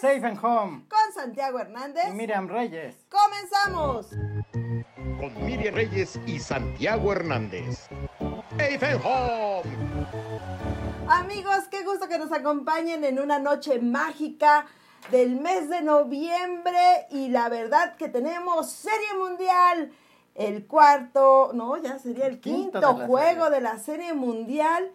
Safe and Home con Santiago Hernández y Miriam Reyes. ¡Comenzamos! Con Miriam Reyes y Santiago Hernández. Safe and Home. Amigos, qué gusto que nos acompañen en una noche mágica del mes de noviembre y la verdad que tenemos Serie Mundial, el cuarto, no, ya sería el quinto, Quinto de la juego serie. de la Serie Mundial,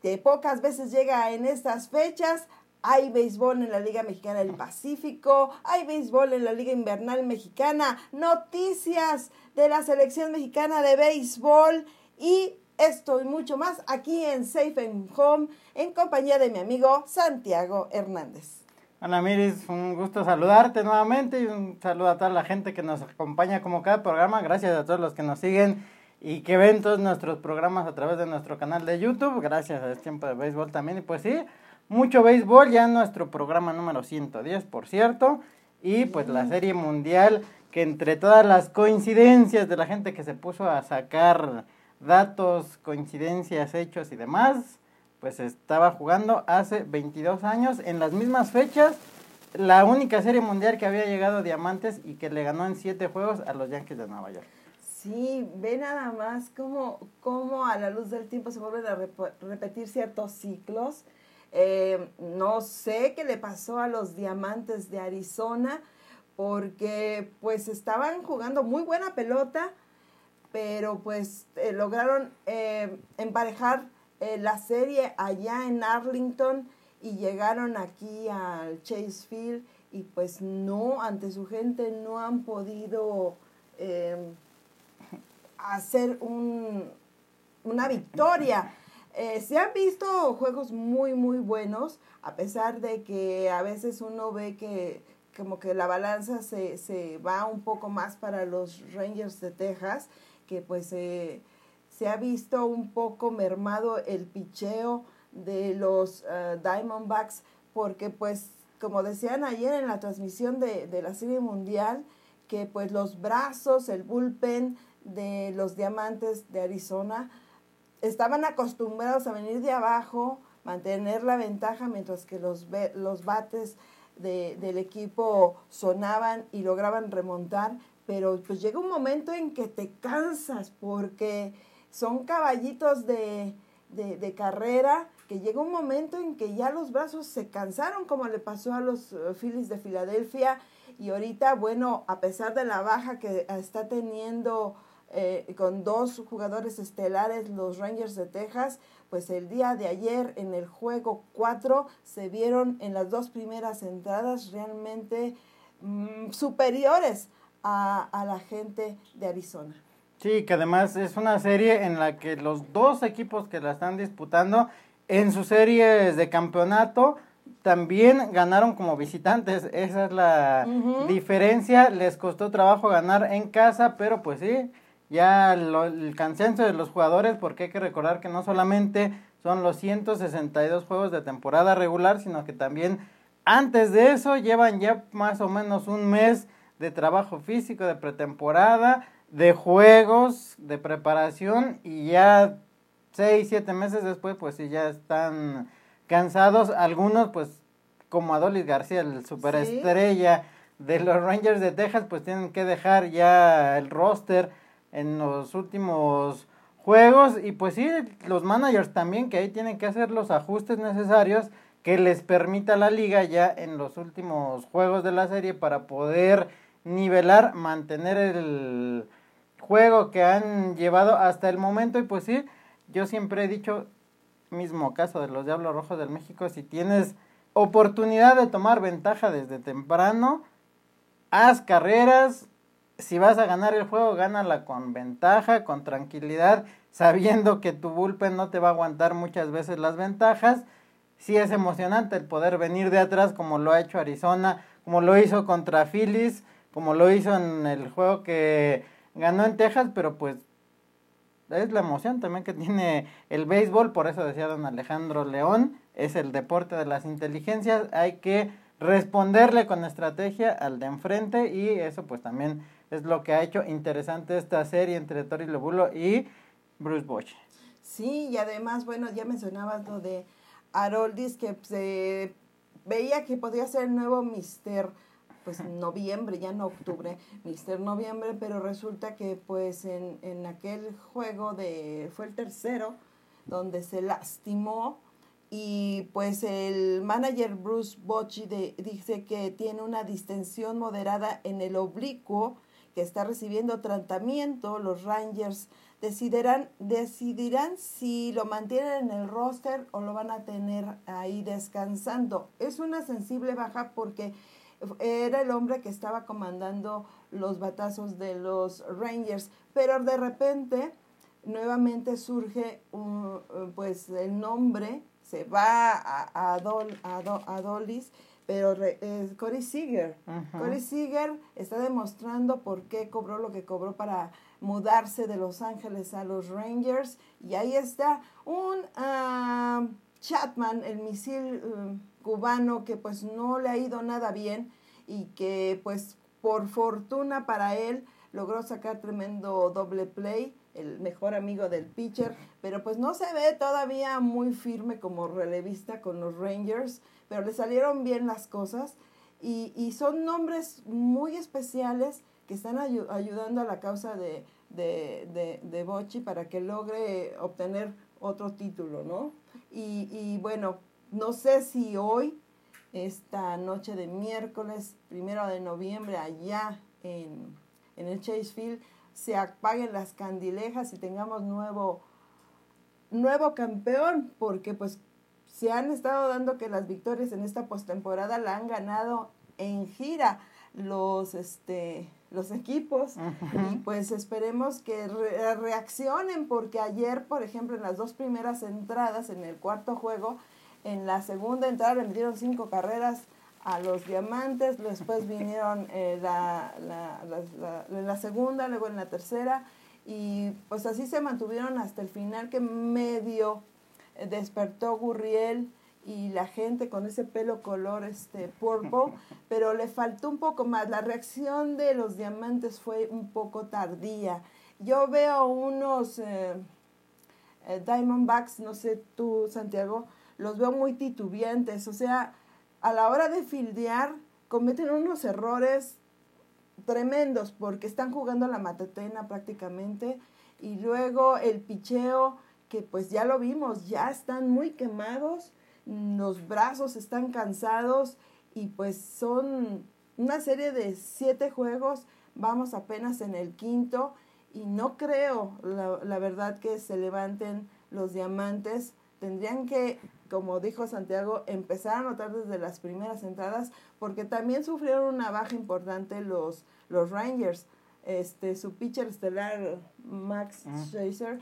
que pocas veces llega en estas fechas. Hay béisbol en la Liga Mexicana del Pacífico, hay béisbol en la Liga Invernal Mexicana, noticias de la selección mexicana de béisbol y esto y mucho más aquí en Safe and Home en compañía de mi amigo Santiago Hernández. Hola Miris, un gusto saludarte nuevamente y un saludo a toda la gente que nos acompaña como cada programa. Gracias a todos los que nos siguen y que ven todos nuestros programas a través de nuestro canal de YouTube. Gracias a Es Tiempo de Béisbol también. Y pues sí, mucho béisbol ya nuestro programa número 110, por cierto. Y pues la Serie Mundial, que entre todas las coincidencias de la gente que se puso a sacar datos, coincidencias, hechos y demás, pues estaba jugando hace 22 años en las mismas fechas. La única serie mundial que había llegado a Diamantes y que le ganó en siete juegos a los Yankees de Nueva York. Sí, ve nada más cómo, cómo a la luz del tiempo se vuelven a rep- repetir ciertos ciclos. Eh, no sé qué le pasó a los diamantes de Arizona, porque pues estaban jugando muy buena pelota, pero pues eh, lograron eh, emparejar la serie allá en Arlington y llegaron aquí al Chase Field y pues no, ante su gente no han podido hacer un, una victoria. Eh, se han visto juegos muy, muy buenos, a pesar de que a veces uno ve que como que la balanza se, se va un poco más para los Rangers de Texas, que pues eh, se ha visto un poco mermado el picheo de los eh, Diamondbacks, porque pues como decían ayer en la transmisión de, de la Serie Mundial, que pues los brazos, el bullpen de los Diamantes de Arizona estaban acostumbrados a venir de abajo, mantener la ventaja mientras que los, los bates de- del equipo sonaban y lograban remontar, pero pues llega un momento en que te cansas porque son caballitos de, de, de carrera, que llega un momento en que ya los brazos se cansaron, como le pasó a los eh, Phillies de Filadelfia, y ahorita, bueno, a pesar de la baja que está teniendo eh, con dos jugadores estelares, los Rangers de Texas, pues el día de ayer en el juego 4 se vieron en las dos primeras entradas realmente mm, superiores a, a la gente de Arizona. Sí, que además es una serie en la que los dos equipos que la están disputando en sus series de campeonato también ganaron como visitantes. Esa es la diferencia. Les costó trabajo ganar en casa, pero pues sí, ya lo- el cansancio de los jugadores, porque hay que recordar que no solamente son los 162 juegos de temporada regular, sino que también antes de eso llevan ya más o menos un mes de trabajo físico, de pretemporada, de juegos, de preparación y ya seis, siete meses después pues sí ya están cansados. Algunos pues como Adolis García, el superestrella de los Rangers de Texas, pues tienen que dejar ya el roster en los últimos juegos. Y pues sí, los managers también que ahí tienen que hacer los ajustes necesarios que les permita la liga ya en los últimos juegos de la serie para poder nivelar, mantener el juego que han llevado hasta el momento. Y pues sí, yo siempre he dicho, mismo caso de los Diablos Rojos del México, si tienes oportunidad de tomar ventaja desde temprano, haz carreras, si vas a ganar el juego, gánala con ventaja, con tranquilidad, sabiendo que tu bullpen no te va a aguantar muchas veces las ventajas. Sí es emocionante el poder venir de atrás como lo ha hecho Arizona, como lo hizo contra Phillies, como lo hizo en el juego que ganó en Texas, pero pues es la emoción también que tiene el béisbol, por eso decía don Alejandro León, es el deporte de las inteligencias, hay que responderle con estrategia al de enfrente y eso pues también es lo que ha hecho interesante esta serie entre Tori Lobulo y Bruce Bosch. Sí, y además, bueno, ya mencionabas lo de Haroldis, que se veía que podía ser el nuevo Mister pues noviembre, ya no octubre, Mister Noviembre, pero resulta que pues en, en aquel juego de, fue el tercero, donde se lastimó y pues el manager Bruce Bochy dice que tiene una distensión moderada en el oblicuo, que está recibiendo tratamiento, los Rangers decidirán, decidirán si lo mantienen en el roster o lo van a tener ahí descansando. Es una sensible baja porque era el hombre que estaba comandando los batazos de los Rangers, pero de repente nuevamente surge un, pues el nombre, se va a, a, Dol, a, Dolis, pero es Corey Seager. Corey Seager está demostrando por qué cobró lo que cobró para mudarse de Los Ángeles a los Rangers. Y ahí está un uh, Chatman, el misil um, cubano, que pues no le ha ido nada bien y que pues por fortuna para él logró sacar tremendo doble play el mejor amigo del pitcher, pero pues no se ve todavía muy firme como relevista con los Rangers, pero le salieron bien las cosas y, y son nombres muy especiales que están ayudando a la causa de, de, de, de Bochi para que logre obtener otro título, ¿no? Y, y bueno, no sé si hoy, esta noche de miércoles, primero de noviembre, allá en, en el Chase Field, se apaguen las candilejas y tengamos nuevo, nuevo campeón, porque pues se han estado dando que las victorias en esta postemporada la han ganado en gira los este los equipos. Y pues esperemos que reaccionen porque ayer por ejemplo en las dos primeras entradas en el cuarto juego en la segunda entrada le metieron cinco carreras a los diamantes, después vinieron eh, la, la, la, segunda, luego en la tercera, y pues así se mantuvieron hasta el final que medio despertó Gurriel y la gente con ese pelo color este purple, pero le faltó un poco más. La reacción de los diamantes fue un poco tardía. Yo veo unos eh, Diamondbacks, no sé tú, Santiago, los veo muy titubeantes, o sea, a la hora de fildear cometen unos errores tremendos porque están jugando la matatena prácticamente y luego el picheo que pues ya lo vimos, ya están muy quemados, los brazos están cansados y pues son una serie de siete juegos, vamos apenas en el quinto y no creo la, la verdad que se levanten los diamantes, tendrían que como dijo Santiago, empezar a notar desde las primeras entradas, porque también sufrieron una baja importante los, los Rangers. Este, su pitcher estelar, Max mm. Scherzer,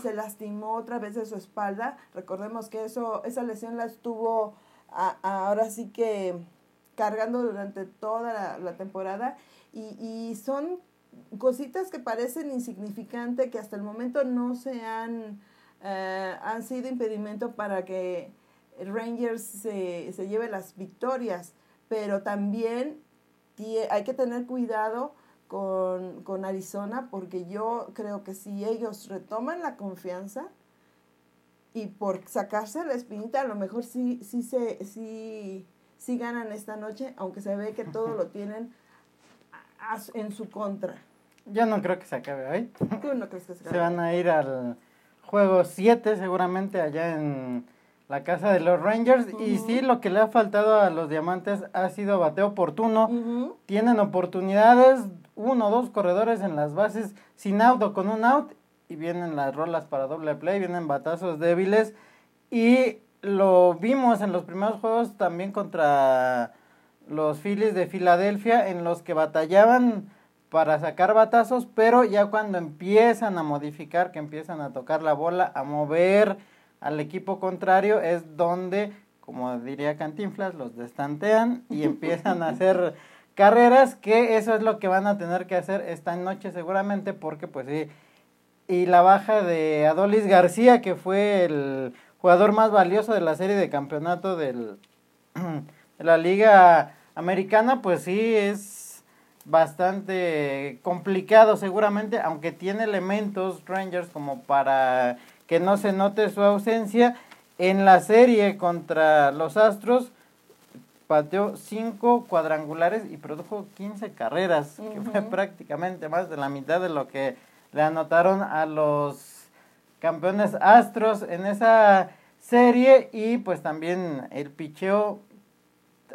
se lastimó otra vez de su espalda. Recordemos que eso, esa lesión la estuvo ahora sí que cargando durante toda la, temporada y, y son cositas que parecen insignificantes, que hasta el momento no se han eh, han sido impedimento para que Rangers se, se lleve las victorias, pero también hay que tener cuidado con, con, Arizona porque yo creo que si ellos retoman la confianza y por sacarse la espinita, a lo mejor sí, sí, se, sí, sí ganan esta noche, aunque se ve que todo lo tienen en su contra. Yo no creo que se acabe hoy. ¿Tú no crees que se acabe? Se van a ir al juego 7 seguramente allá en la casa de los Rangers. Y sí, lo que le ha faltado a los Diamantes ha sido bateo oportuno. Tienen oportunidades, uno o dos corredores en las bases sin auto con un out. Y vienen las rolas para doble play, vienen batazos débiles. Y lo vimos en los primeros juegos también contra los Phillies de Filadelfia, en los que batallaban para sacar batazos, pero ya cuando empiezan a modificar, que empiezan a tocar la bola, a mover al equipo contrario, es donde, como diría Cantinflas, los destantean y empiezan a hacer carreras, que eso es lo que van a tener que hacer esta noche seguramente, porque pues sí, y la baja de Adolis García, que fue el jugador más valioso de la serie de campeonato del, de la liga americana, pues sí, es bastante complicado seguramente, aunque tiene elementos Rangers como para que no se note su ausencia. En la serie contra los Astros, pateó cinco cuadrangulares y produjo 15 carreras, que fue prácticamente más de la mitad de lo que le anotaron a los campeones Astros en esa serie. Y pues también el picheo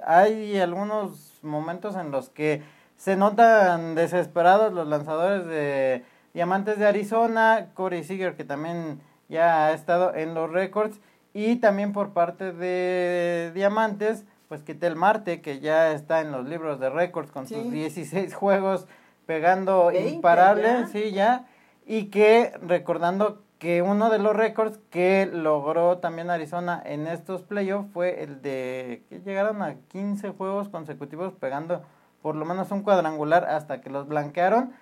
hay algunos momentos en los que se notan desesperados los lanzadores de Diamantes de Arizona, Corey Seager que también ya ha estado en los récords y también por parte de Diamantes pues Quitel Marte que ya está en los libros de récords con sus 16 juegos pegando imparable, sí ya. Y que recordando que uno de los récords que logró también Arizona en estos playoffs fue el de que llegaron a 15 juegos consecutivos pegando por lo menos un cuadrangular hasta que los blanquearon.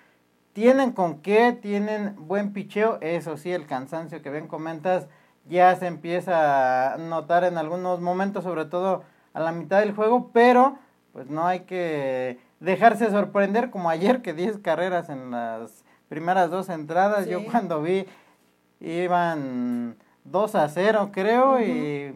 Tienen con qué, tienen buen picheo, eso sí, el cansancio que bien comentas ya se empieza a notar en algunos momentos, sobre todo a la mitad del juego, pero pues no hay que dejarse sorprender como ayer que 10 carreras en las primeras dos entradas, yo cuando vi iban 2 a 0 creo y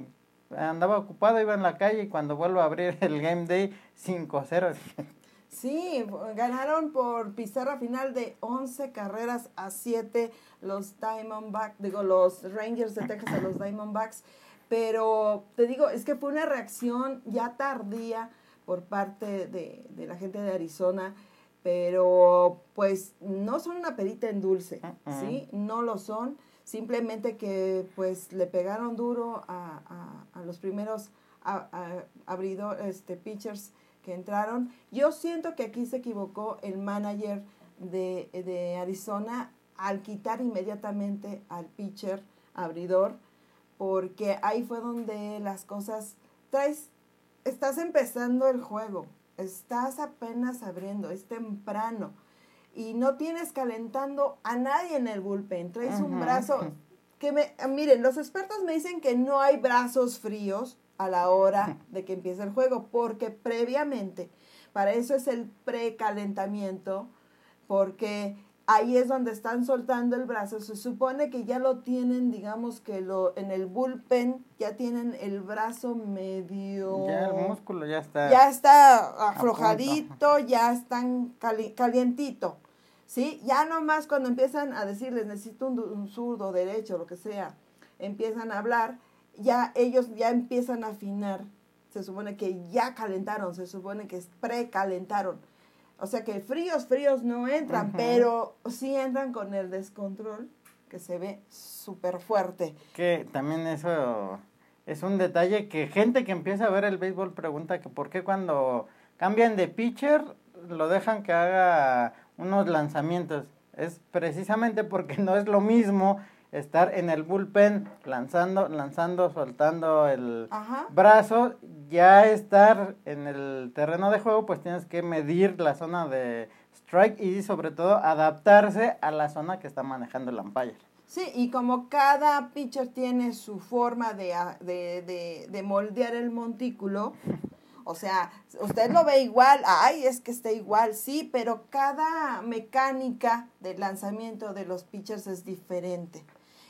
andaba ocupado, iba en la calle y cuando vuelvo a abrir el Game Day 5 a 0. Sí, ganaron por pizarra final de 11 carreras a 7 los Diamondbacks, digo, los Rangers de Texas a los Diamondbacks, pero te digo, es que fue una reacción ya tardía por parte de, de la gente de Arizona pero pues no son una perita en dulce, ¿sí? No lo son simplemente que pues le pegaron duro a, a, a los primeros abridores, este, pitchers que entraron. Yo siento que aquí se equivocó el manager de, de Arizona al quitar inmediatamente al pitcher abridor, porque ahí fue donde las cosas traes, estás empezando el juego, estás apenas abriendo, es temprano y no tienes calentando a nadie en el bullpen. Traes un brazo que me miren, los expertos me dicen que no hay brazos fríos a la hora de que empiece el juego, porque previamente, para eso es el precalentamiento, porque ahí es donde están soltando el brazo. Se supone que ya lo tienen, digamos que lo en el bullpen ya tienen el brazo medio. Ya el músculo ya está. Ya está aflojadito, ya están calientito. ¿Sí? Ya nomás cuando empiezan a decirles necesito un, un zurdo, derecho, lo que sea, empiezan a hablar, ya ellos ya empiezan a afinar. Se supone que ya calentaron, se supone que precalentaron o sea que fríos, fríos no entran, pero sí entran con el descontrol que se ve súper fuerte. Que también eso es un detalle que gente que empieza a ver el béisbol pregunta que por qué cuando cambian de pitcher lo dejan que haga unos lanzamientos. Es precisamente porque no es lo mismo estar en el bullpen lanzando, lanzando, soltando el brazo, ya estar en el terreno de juego, pues tienes que medir la zona de strike y sobre todo adaptarse a la zona que está manejando el umpire. Sí, y como cada pitcher tiene su forma de, de, de, de moldear el montículo, o sea, usted lo ve igual, ay, es que está igual, sí, pero cada mecánica del lanzamiento de los pitchers es diferente.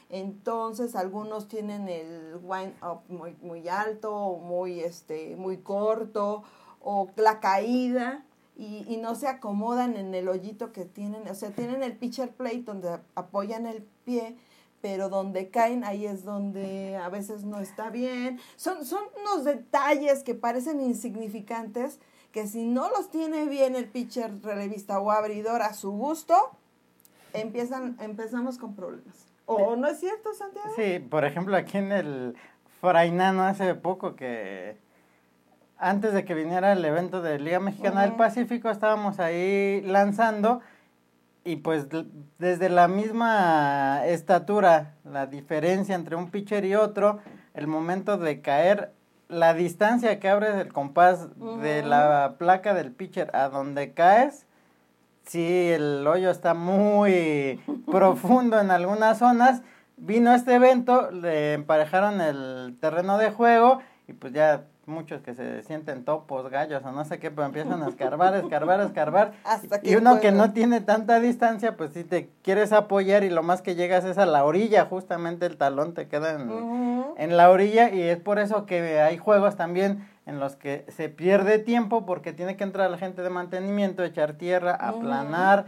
Entonces algunos tienen el wind up muy, muy alto o muy, este, muy corto o la caída y, y, no se acomodan en el hoyito que tienen. O sea, tienen el pitcher plate donde apoyan el pie, pero donde caen ahí es donde a veces no está bien. Son, son unos detalles que parecen insignificantes que si no los tiene bien el pitcher relevista o abridor a su gusto, empiezan, empezamos con problemas. ¿O no es cierto, Santiago? Sí, por ejemplo, aquí en el Frainano hace poco que antes de que viniera el evento de Liga Mexicana del Pacífico estábamos ahí lanzando y pues desde la misma estatura, la diferencia entre un pitcher y otro, el momento de caer, la distancia que abres del compás de la placa del pitcher a donde caes, sí, el hoyo está muy profundo en algunas zonas. Vino este evento, le emparejaron el terreno de juego y pues ya muchos que se sienten topos, gallos o no sé qué, pero empiezan a escarbar, escarbar, escarbar. y uno que no tiene tanta distancia, pues si te quieres apoyar y lo más que llegas es a la orilla, justamente el talón te queda en, en la orilla y es por eso que hay juegos también en los que se pierde tiempo porque tiene que entrar la gente de mantenimiento, echar tierra, aplanar,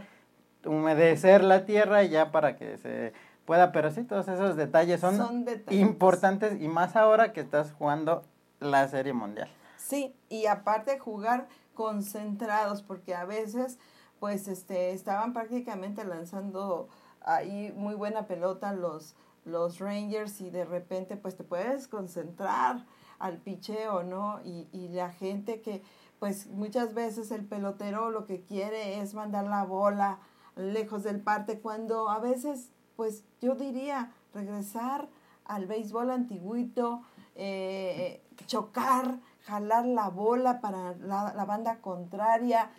humedecer la tierra y ya para que se pueda, pero sí, todos esos detalles son, importantes y más ahora que estás jugando la Serie Mundial. Sí, y aparte jugar concentrados, porque a veces pues este estaban prácticamente lanzando ahí muy buena pelota los los Rangers y de repente pues te puedes concentrar al picheo, ¿no? Y, y la gente que pues muchas veces el pelotero lo que quiere es mandar la bola lejos del parte cuando a veces pues yo diría regresar al béisbol antiguito, eh, chocar, jalar la bola para la, la banda contraria,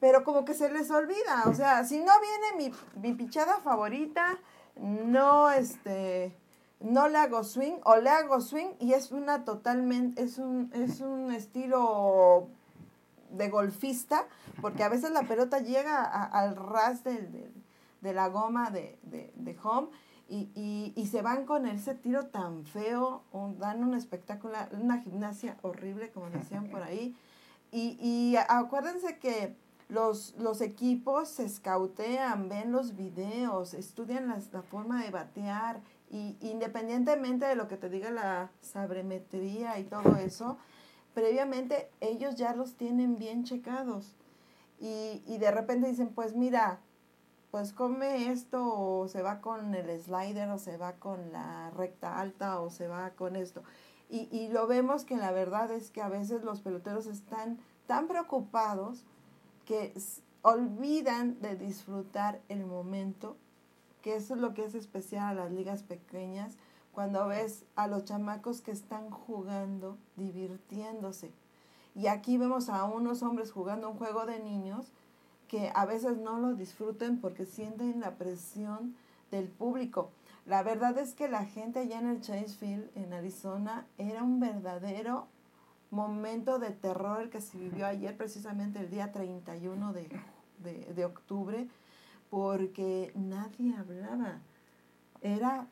pero como que se les olvida, o sea, si no viene mi, mi pichada favorita, no, este, no le hago swing o le hago swing y es una totalmente, es un, es un estilo de golfista, porque a veces la pelota llega al ras de la goma de, de, home y, y, y, se van con ese tiro tan feo, dan un espectáculo, una gimnasia horrible, como decían por ahí. Y, y acuérdense que los, los equipos se escautean, ven los videos, estudian la forma de batear y independientemente de lo que te diga la sabremetría y todo eso, previamente ellos ya los tienen bien checados. Y, y de repente dicen, pues mira, pues come esto o se va con el slider o se va con la recta alta o se va con esto. Y, y lo vemos que la verdad es que a veces los peloteros están tan preocupados que olvidan de disfrutar el momento, que eso es lo que es especial a las ligas pequeñas, cuando ves a los chamacos que están jugando, divirtiéndose. Y aquí vemos a unos hombres jugando un juego de niños que a veces no lo disfruten porque sienten la presión del público. La verdad es que la gente allá en el Chase Field, en Arizona, era un verdadero momento de terror el que se vivió ayer, precisamente el día 31 de, de, de octubre, porque nadie hablaba. Era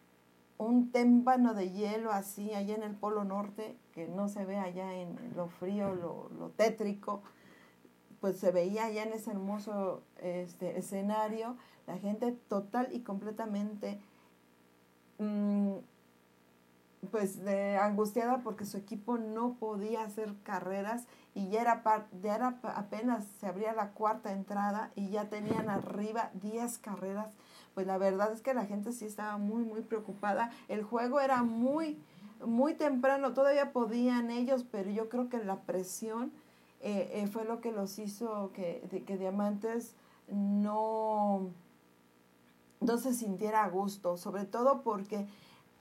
un témpano de hielo así allá en el Polo Norte, que no se ve allá en lo frío, lo, lo tétrico, pues se veía allá en ese hermoso este, escenario, la gente total y completamente mm, pues de angustiada porque su equipo no podía hacer carreras y ya era, ya era apenas se abría la cuarta entrada y ya tenían arriba 10 carreras. Pues la verdad es que la gente sí estaba muy, muy preocupada. El juego era muy, muy temprano, todavía podían ellos, pero yo creo que la presión eh, eh, fue lo que los hizo que, que Diamantes no, no se sintiera a gusto, sobre todo porque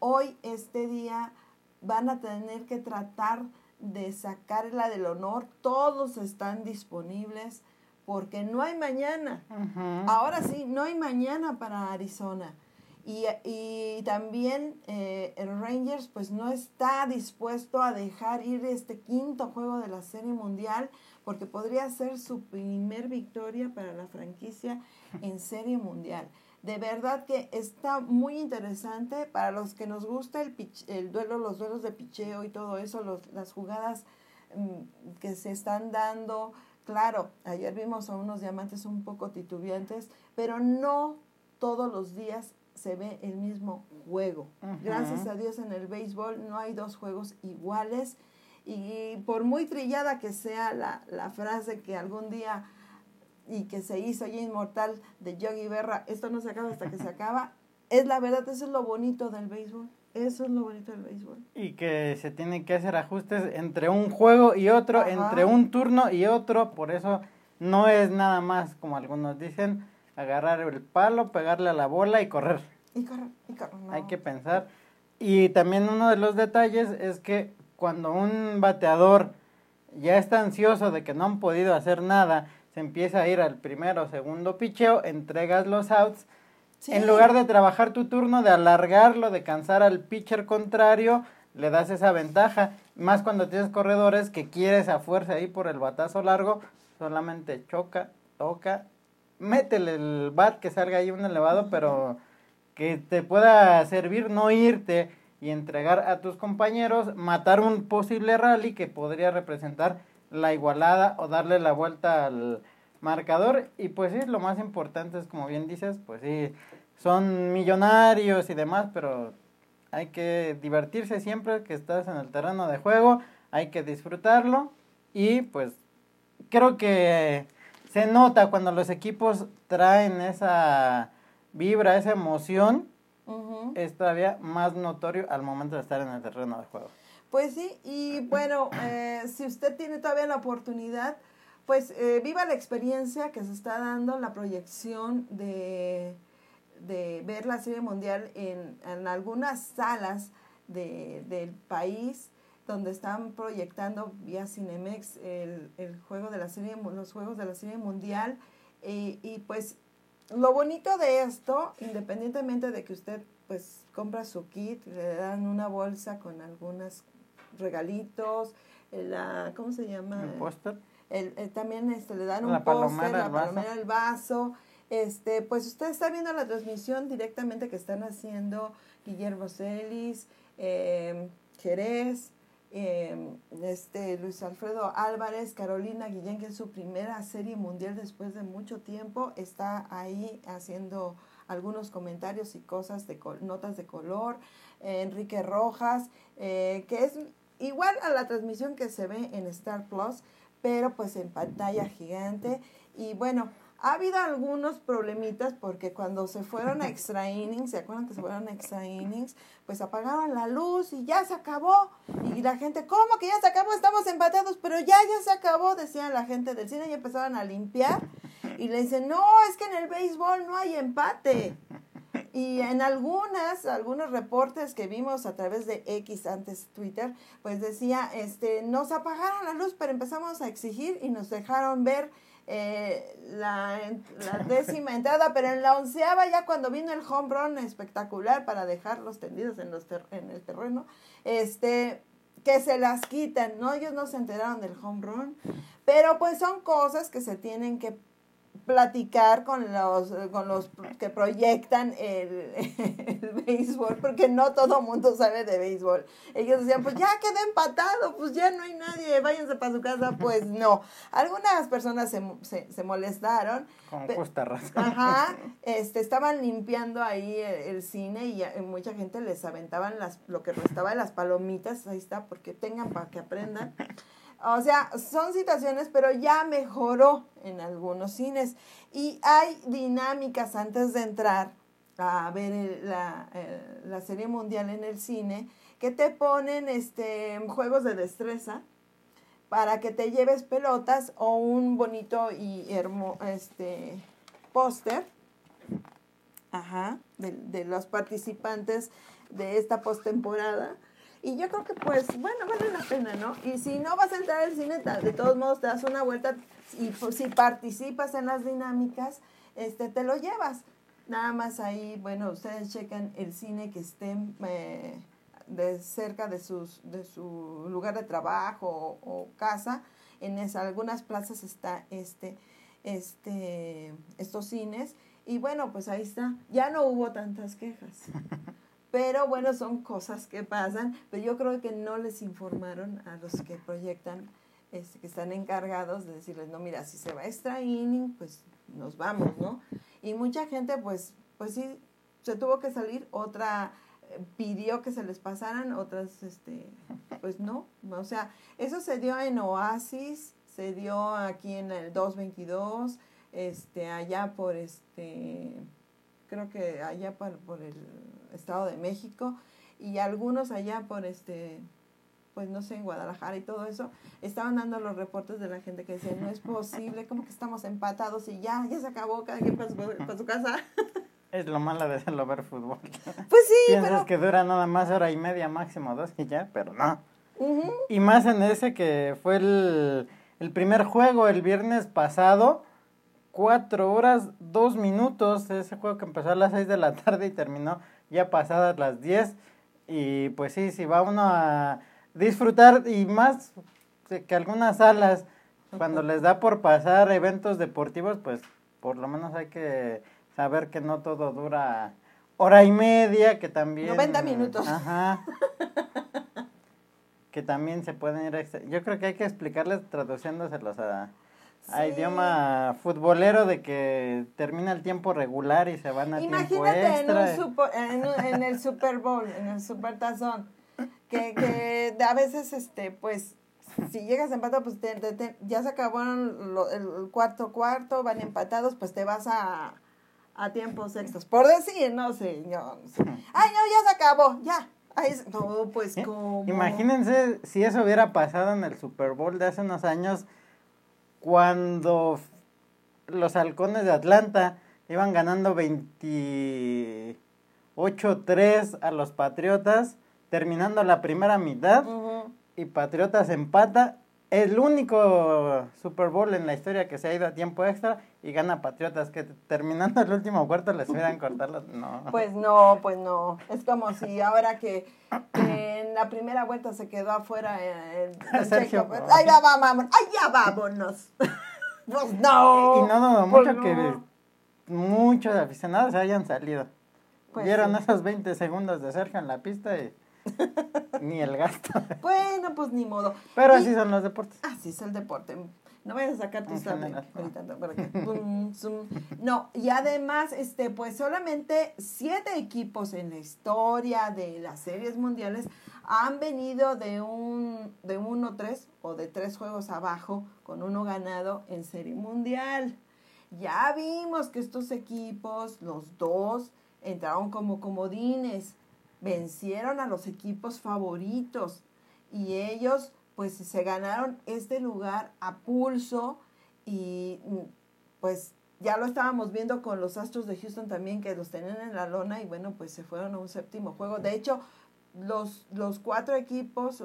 hoy, este día, van a tener que tratar de sacarla del honor. Todos están disponibles porque no hay mañana. Ahora sí, no hay mañana para Arizona. Y, y también eh, el Rangers pues no está dispuesto a dejar ir este quinto juego de la Serie Mundial porque podría ser su primer victoria para la franquicia en Serie Mundial de verdad que está muy interesante para los que nos gusta el, el duelo, los duelos de picheo y todo eso, los, las jugadas mm, que se están dando. Claro, ayer vimos a unos diamantes un poco titubeantes, pero no todos los días se ve el mismo juego. Gracias a Dios en el béisbol no hay dos juegos iguales y por muy trillada que sea la, la frase que algún día y que se hizo ya inmortal de Yogi Berra, esto no se acaba hasta que se acaba, es la verdad, eso es lo bonito del béisbol. Eso es lo bonito del béisbol. Y que se tienen que hacer ajustes entre un juego y otro, entre un turno y otro, por eso no es nada más, como algunos dicen, agarrar el palo, pegarle a la bola y correr. Y correr, y correr. Hay que pensar. Y también uno de los detalles es que cuando un bateador ya está ansioso de que no han podido hacer nada se empieza a ir al primero o segundo picheo, entregas los outs. En lugar de trabajar tu turno, de alargarlo, de cansar al pitcher contrario, le das esa ventaja. Más cuando tienes corredores que quieres a fuerza ahí por el batazo largo, solamente choca, toca, métele el bat que salga ahí un elevado, pero que te pueda servir no irte y entregar a tus compañeros, matar un posible rally que podría representar la igualada o darle la vuelta al marcador. Y pues sí, lo más importante es, como bien dices, pues sí, son millonarios y demás, pero hay que divertirse siempre que estás en el terreno de juego, hay que disfrutarlo y pues creo que se nota cuando los equipos traen esa vibra, esa emoción, es todavía más notorio al momento de estar en el terreno de juego. Pues sí, y bueno, eh, si usted tiene todavía la oportunidad, pues eh, viva la experiencia que se está dando, la proyección de, de ver la Serie Mundial en, en algunas salas de, del país donde están proyectando vía Cinemex el, el, juego de la serie, los juegos de la Serie Mundial. Y, y pues lo bonito de esto, independientemente de que usted pues compra su kit, le dan una bolsa con algunos regalitos, la, ¿cómo se llama? ¿El póster? El, también este, le dan un póster, la palomera, el vaso. Este, pues usted está viendo la transmisión directamente que están haciendo Guillermo Celis, eh, Jerez, eh, este, Luis Alfredo Álvarez, Carolina Guillén, que es su primera serie mundial después de mucho tiempo, está ahí haciendo algunos comentarios y cosas de notas de color. Enrique Rojas, eh, que es igual a la transmisión que se ve en Star Plus, pero pues en pantalla gigante. Y bueno, ha habido algunos problemitas porque cuando se fueron a extra innings, ¿se acuerdan que se fueron a extra innings? Pues apagaron la luz y ya se acabó. Y la gente, ¿cómo que ya se acabó? Estamos empatados, pero ya, ya se acabó, decían la gente del cine y empezaron a limpiar. Y le dicen, no, es que en el béisbol no hay empate. Y en algunas, algunos reportes que vimos a través de X antes Twitter, pues decía, este, nos apagaron la luz, pero empezamos a exigir y nos dejaron ver eh, la, la, décima entrada, pero en la onceava ya cuando vino el home run espectacular para dejarlos tendidos en, los en el terreno, este, que se las quitan, ¿no? Ellos no se enteraron del home run, pero pues son cosas que se tienen que platicar con los, con los que proyectan el, el, béisbol, porque no todo mundo sabe de béisbol. Ellos decían, pues ya quedó empatado, pues ya no hay nadie, váyanse para su casa. Pues no. Algunas personas se, se, se molestaron. Con justa razón. Ajá. Este, estaban limpiando ahí el, cine y, y mucha gente les aventaban las, lo que restaba de las palomitas, ahí está, porque tengan para que aprendan. O sea, son situaciones, pero ya mejoró en algunos cines. Y hay dinámicas antes de entrar a ver la, la, serie mundial en el cine que te ponen este, juegos de destreza para que te lleves pelotas o un bonito y hermoso este, póster de, de los participantes de esta postemporada y yo creo que pues, bueno, vale la pena, ¿no? Y si no vas a entrar al cine, de todos modos te das una vuelta y pues, si participas en las dinámicas, este, te lo llevas. Nada más ahí, bueno, ustedes checan el cine que esté eh, de cerca de, sus, de su lugar de trabajo o, casa. En esa, algunas plazas está este, este, estos cines. Y bueno, pues ahí está. Ya no hubo tantas quejas. Pero bueno, son cosas que pasan, pero yo creo que no les informaron a los que proyectan, este, que están encargados de decirles, no, mira, si se va a extra inning, pues nos vamos, ¿no? Y mucha gente, pues, pues sí, se tuvo que salir, otra eh, pidió que se les pasaran, otras, este, pues no, o sea, eso se dio en Oasis, se dio aquí en el 222, este, allá por este, creo que allá por, por el Estado de México y algunos allá por este pues no sé, en Guadalajara y todo eso, estaban dando los reportes de la gente que decía, no es posible, como que estamos empatados y ya, ya se acabó, cada quien para su, casa. Es lo malo de hacerlo ver fútbol. Pues sí, Piensas que dura nada más hora y media, máximo dos y ya, pero no. Y más en ese que fue el, el primer juego el viernes pasado, cuatro horas, dos minutos, ese juego que empezó a las seis de la tarde y terminó ya pasadas las 10. Y pues sí, si va uno a disfrutar y más que algunas salas, cuando les da por pasar eventos deportivos, pues por lo menos hay que saber que no todo dura hora y media, que también... 90 minutos. Ajá. que también se pueden ir... Yo creo que hay que explicarles traduciéndoselos a, a Sí. idioma futbolero de que termina el tiempo regular y se van a tiempo Imagínate en, extra. un supo- en, un- en el Super Bowl, en el Super Tazón, que, que a veces, este, pues, si llegas a empatar, pues te- te- te- ya se acabaron lo- el, cuarto cuarto, van empatados, pues te vas a, a tiempos extras. Por decir, no sé, no, no sé. Ay, no, ya se acabó, ya. No, pues, ¿Eh? como... Imagínense si eso hubiera pasado en el Super Bowl de hace unos años, cuando los halcones de Atlanta iban ganando 28-3 a los Patriotas, terminando la primera mitad, y Patriotas empata. El único Super Bowl en la historia que se ha ido a tiempo extra y gana Patriotas, que terminando el último cuarto les hubieran cortado. No. Pues no, pues no. Es como si ahora que, que en la primera vuelta se quedó afuera el, el Sergio. Checo, ¡Ay, ya vámonos! ¡Ay, ya vámonos! pues no. Y no dudo pues mucho no. que muchos aficionados hayan salido. Pues Vieron sí. esos 20 segundos de Sergio en la pista y ni el gasto. Bueno, pues ni modo. Pero Y- así son los deportes. Así es el deporte. No vayas a sacar tu En sable general, no. y además, este, pues solamente siete equipos en la historia de las series mundiales han venido de un de uno tres o de tres juegos abajo con uno ganado en serie mundial. Ya vimos que estos equipos, los dos, entraron como comodines, vencieron a los equipos favoritos y ellos pues se ganaron este lugar a pulso y mm, pues ya lo estábamos viendo con los Astros de Houston también que los tenían en la lona y bueno pues se fueron a un séptimo juego. De hecho los, los cuatro equipos,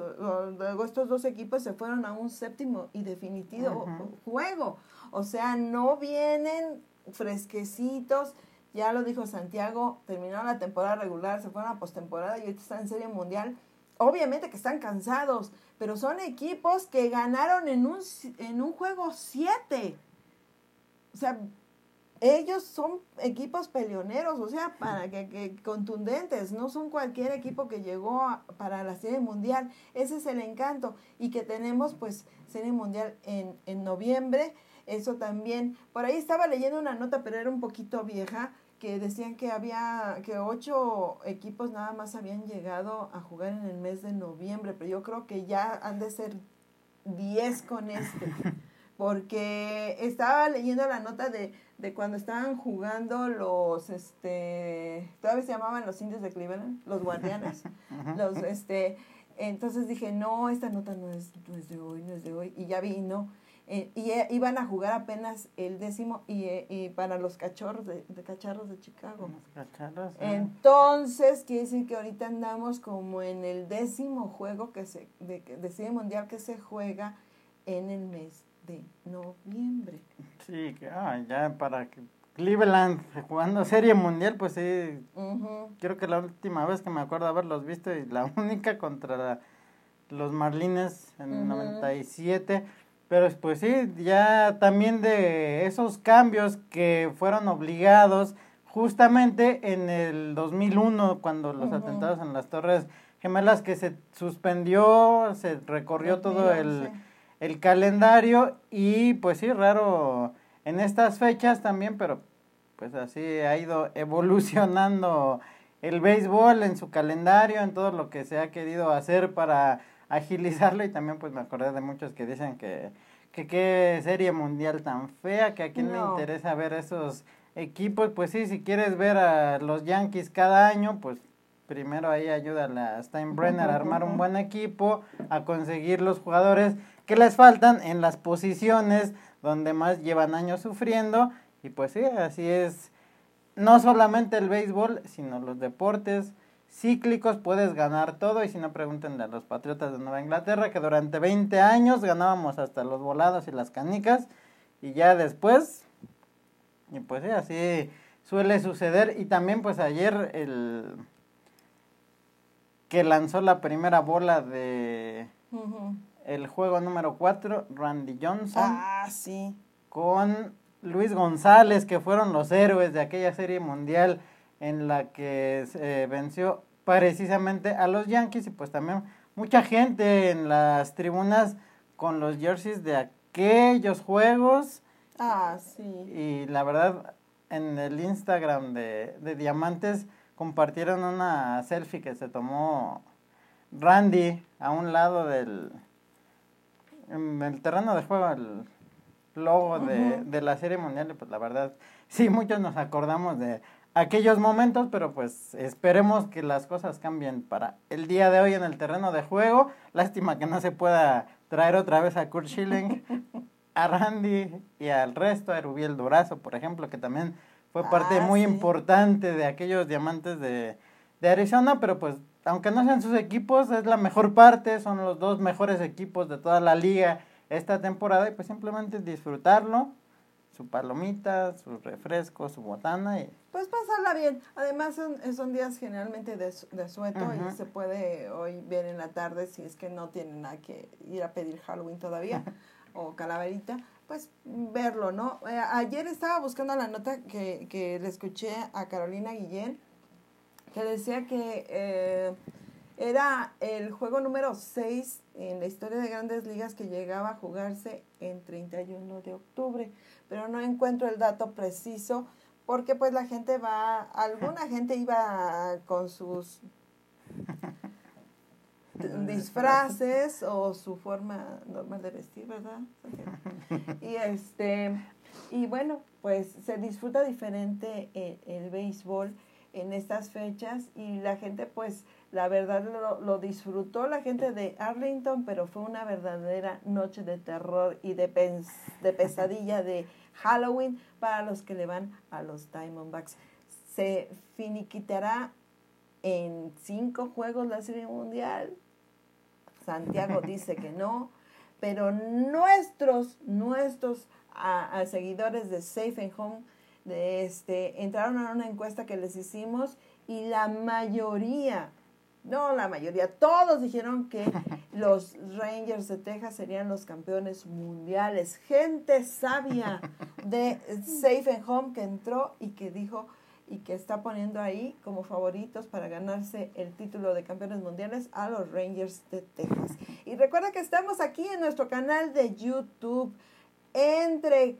luego estos dos equipos se fueron a un séptimo y definitivo juego. O sea, no vienen fresquecitos. Ya lo dijo Santiago, terminaron la temporada regular, se fueron a postemporada y ahorita están en Serie Mundial. Obviamente que están cansados, pero son equipos que ganaron en un, en un juego 7. O sea, ellos son equipos peleoneros, o sea, para que, que contundentes, no son cualquier equipo que llegó para la Serie Mundial. Ese es el encanto. Y que tenemos pues Serie Mundial en, en noviembre. Eso también, por ahí estaba leyendo una nota, pero era un poquito vieja, que decían que había, que ocho equipos nada más habían llegado a jugar en el mes de noviembre, pero yo creo que ya han de ser 10 con este. Porque estaba leyendo la nota de, de cuando estaban jugando los, este, todavía se llamaban los indios de Cleveland, los guardianes, los, este, entonces dije, no, esta nota no es, no es de hoy, no es de hoy, y ya vi, no, eh, y eh, iban a jugar apenas el décimo, y, eh, y para los cachorros de, de cacharros de Chicago. Los cacharros, ah. Entonces, quiere decir que ahorita andamos como en el décimo juego que se, de, de Serie Mundial que se juega en el mes de noviembre. Sí, que, ah, ya para que Cleveland jugando Serie Mundial, pues sí, Ujú. creo que la última vez que me acuerdo haberlos visto y la única contra la- los Marlines en el Ujú. 97. Pero pues sí, ya también de esos cambios que fueron obligados justamente en el 2001 cuando los atentados en las Torres Gemelas que se suspendió, se recorrió todo el 2011. el calendario y pues sí, raro en estas fechas también, pero pues así ha ido evolucionando el béisbol en su calendario, en todo lo que se ha querido hacer para agilizarlo y también pues me acordé de muchos que dicen que que qué serie mundial tan fea, que a quién le interesa ver esos equipos, pues sí, si quieres ver a los Yankees cada año, pues primero ahí ayúdale a Steinbrenner a armar un buen equipo, a conseguir los jugadores que les faltan en las posiciones donde más llevan años sufriendo. Y pues sí, así es. No solamente el béisbol, sino los deportes cíclicos, puedes ganar todo. Y si no, pregúntenle a los Patriotas de Nueva Inglaterra, que durante 20 años ganábamos hasta los volados y las canicas. Y ya después, y pues sí, así suele suceder. Y también pues ayer el que lanzó la primera bola de el juego número 4, Randy Johnson, Ah, sí. con Luis González, que fueron los héroes de aquella serie mundial en la que se venció precisamente a los Yankees y pues también mucha gente en las tribunas con los jerseys de aquellos juegos. Ah, sí. Y la verdad, en el Instagram de, de Diamantes compartieron una selfie que se tomó Randy a un lado del en el terreno de juego el logo de, de la serie mundial y pues la verdad sí muchos nos acordamos de aquellos momentos pero pues esperemos que las cosas cambien para el día de hoy en el terreno de juego lástima que no se pueda traer otra vez a Kurt Schilling a Randy y al resto a Rubiel Durazo por ejemplo que también fue parte Ah, muy sí. importante de aquellos diamantes de, de Arizona, pero pues aunque no sean sus equipos, es la mejor parte, son los dos mejores equipos de toda la liga esta temporada y pues simplemente disfrutarlo, su palomita, su refresco, su botana y Pues pasarla bien. Además son, son días generalmente de, de sueto y se puede hoy ver en la tarde si es que no tienen nada que ir a pedir Halloween todavía o calaverita, pues verlo, ¿no? Eh, ayer estaba buscando la nota que, que le escuché a Carolina Guillén que decía que eh, era el juego número 6 en la historia de grandes ligas que llegaba a jugarse en 31 de octubre, pero no encuentro el dato preciso porque pues la gente va, alguna gente iba con sus disfraces o su forma normal de vestir, ¿verdad? Y este y bueno, pues se disfruta diferente el, el béisbol en estas fechas y la gente pues la verdad lo, lo disfrutó la gente de Arlington, pero fue una verdadera noche de terror y de, pens- de pesadilla de Halloween para los que le van a los Diamondbacks. Se finiquitará en cinco juegos la Serie Mundial. Santiago dice que no, pero nuestros, nuestros a, a seguidores de Safe and Home de este, entraron a una encuesta que les hicimos y la mayoría, no la mayoría, todos dijeron que los Rangers de Texas serían los campeones mundiales. Gente sabia de Safe and Home que entró y que dijo y que está poniendo ahí como favoritos para ganarse el título de campeones mundiales a los Rangers de Texas. Y recuerda que estamos aquí en nuestro canal de YouTube. Entre,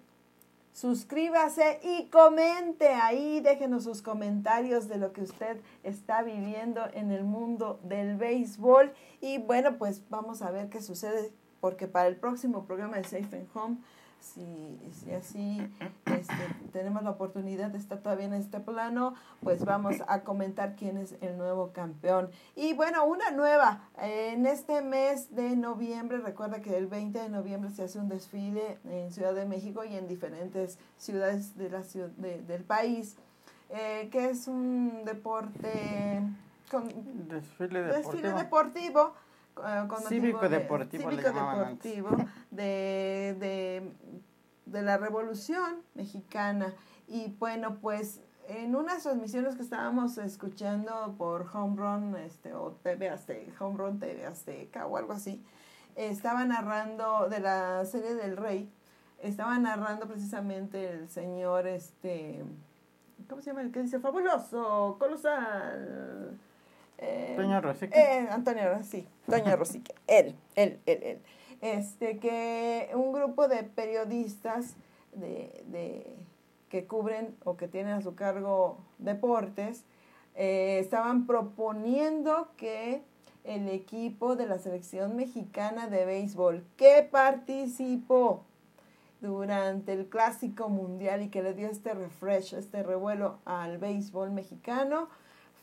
suscríbase y comente ahí, déjenos sus comentarios de lo que usted está viviendo en el mundo del béisbol. Y bueno, pues vamos a ver qué sucede, porque para el próximo programa de Safe and Home, si, si así este, tenemos la oportunidad de estar todavía en este plano, pues vamos a comentar quién es el nuevo campeón. Y bueno, una nueva, eh, en este mes de noviembre, recuerda que el 20 de noviembre se hace un desfile en Ciudad de México y en diferentes ciudades de la de- del país, eh, que es un deporte con, desfile desfile deportivo. Eh, Cívico de- deportivo le cívico deportivo de, de, de la revolución mexicana y bueno pues en unas transmisiones que estábamos escuchando por Home Run este, o TV Azteca, Home Run TV Azteca o algo así, estaba narrando de la serie del Rey, estaba narrando precisamente el señor, este, ¿cómo se llama? El que dice fabuloso, colosal. Eh, Toño Rosique. eh, Antonio, sí, Doña Rosique, él, él, él, él. Este, que un grupo de periodistas de, de, que cubren o que tienen a su cargo deportes, eh, estaban proponiendo que el equipo de la selección mexicana de béisbol que participó durante el clásico mundial y que le dio este refresh, este revuelo al béisbol mexicano,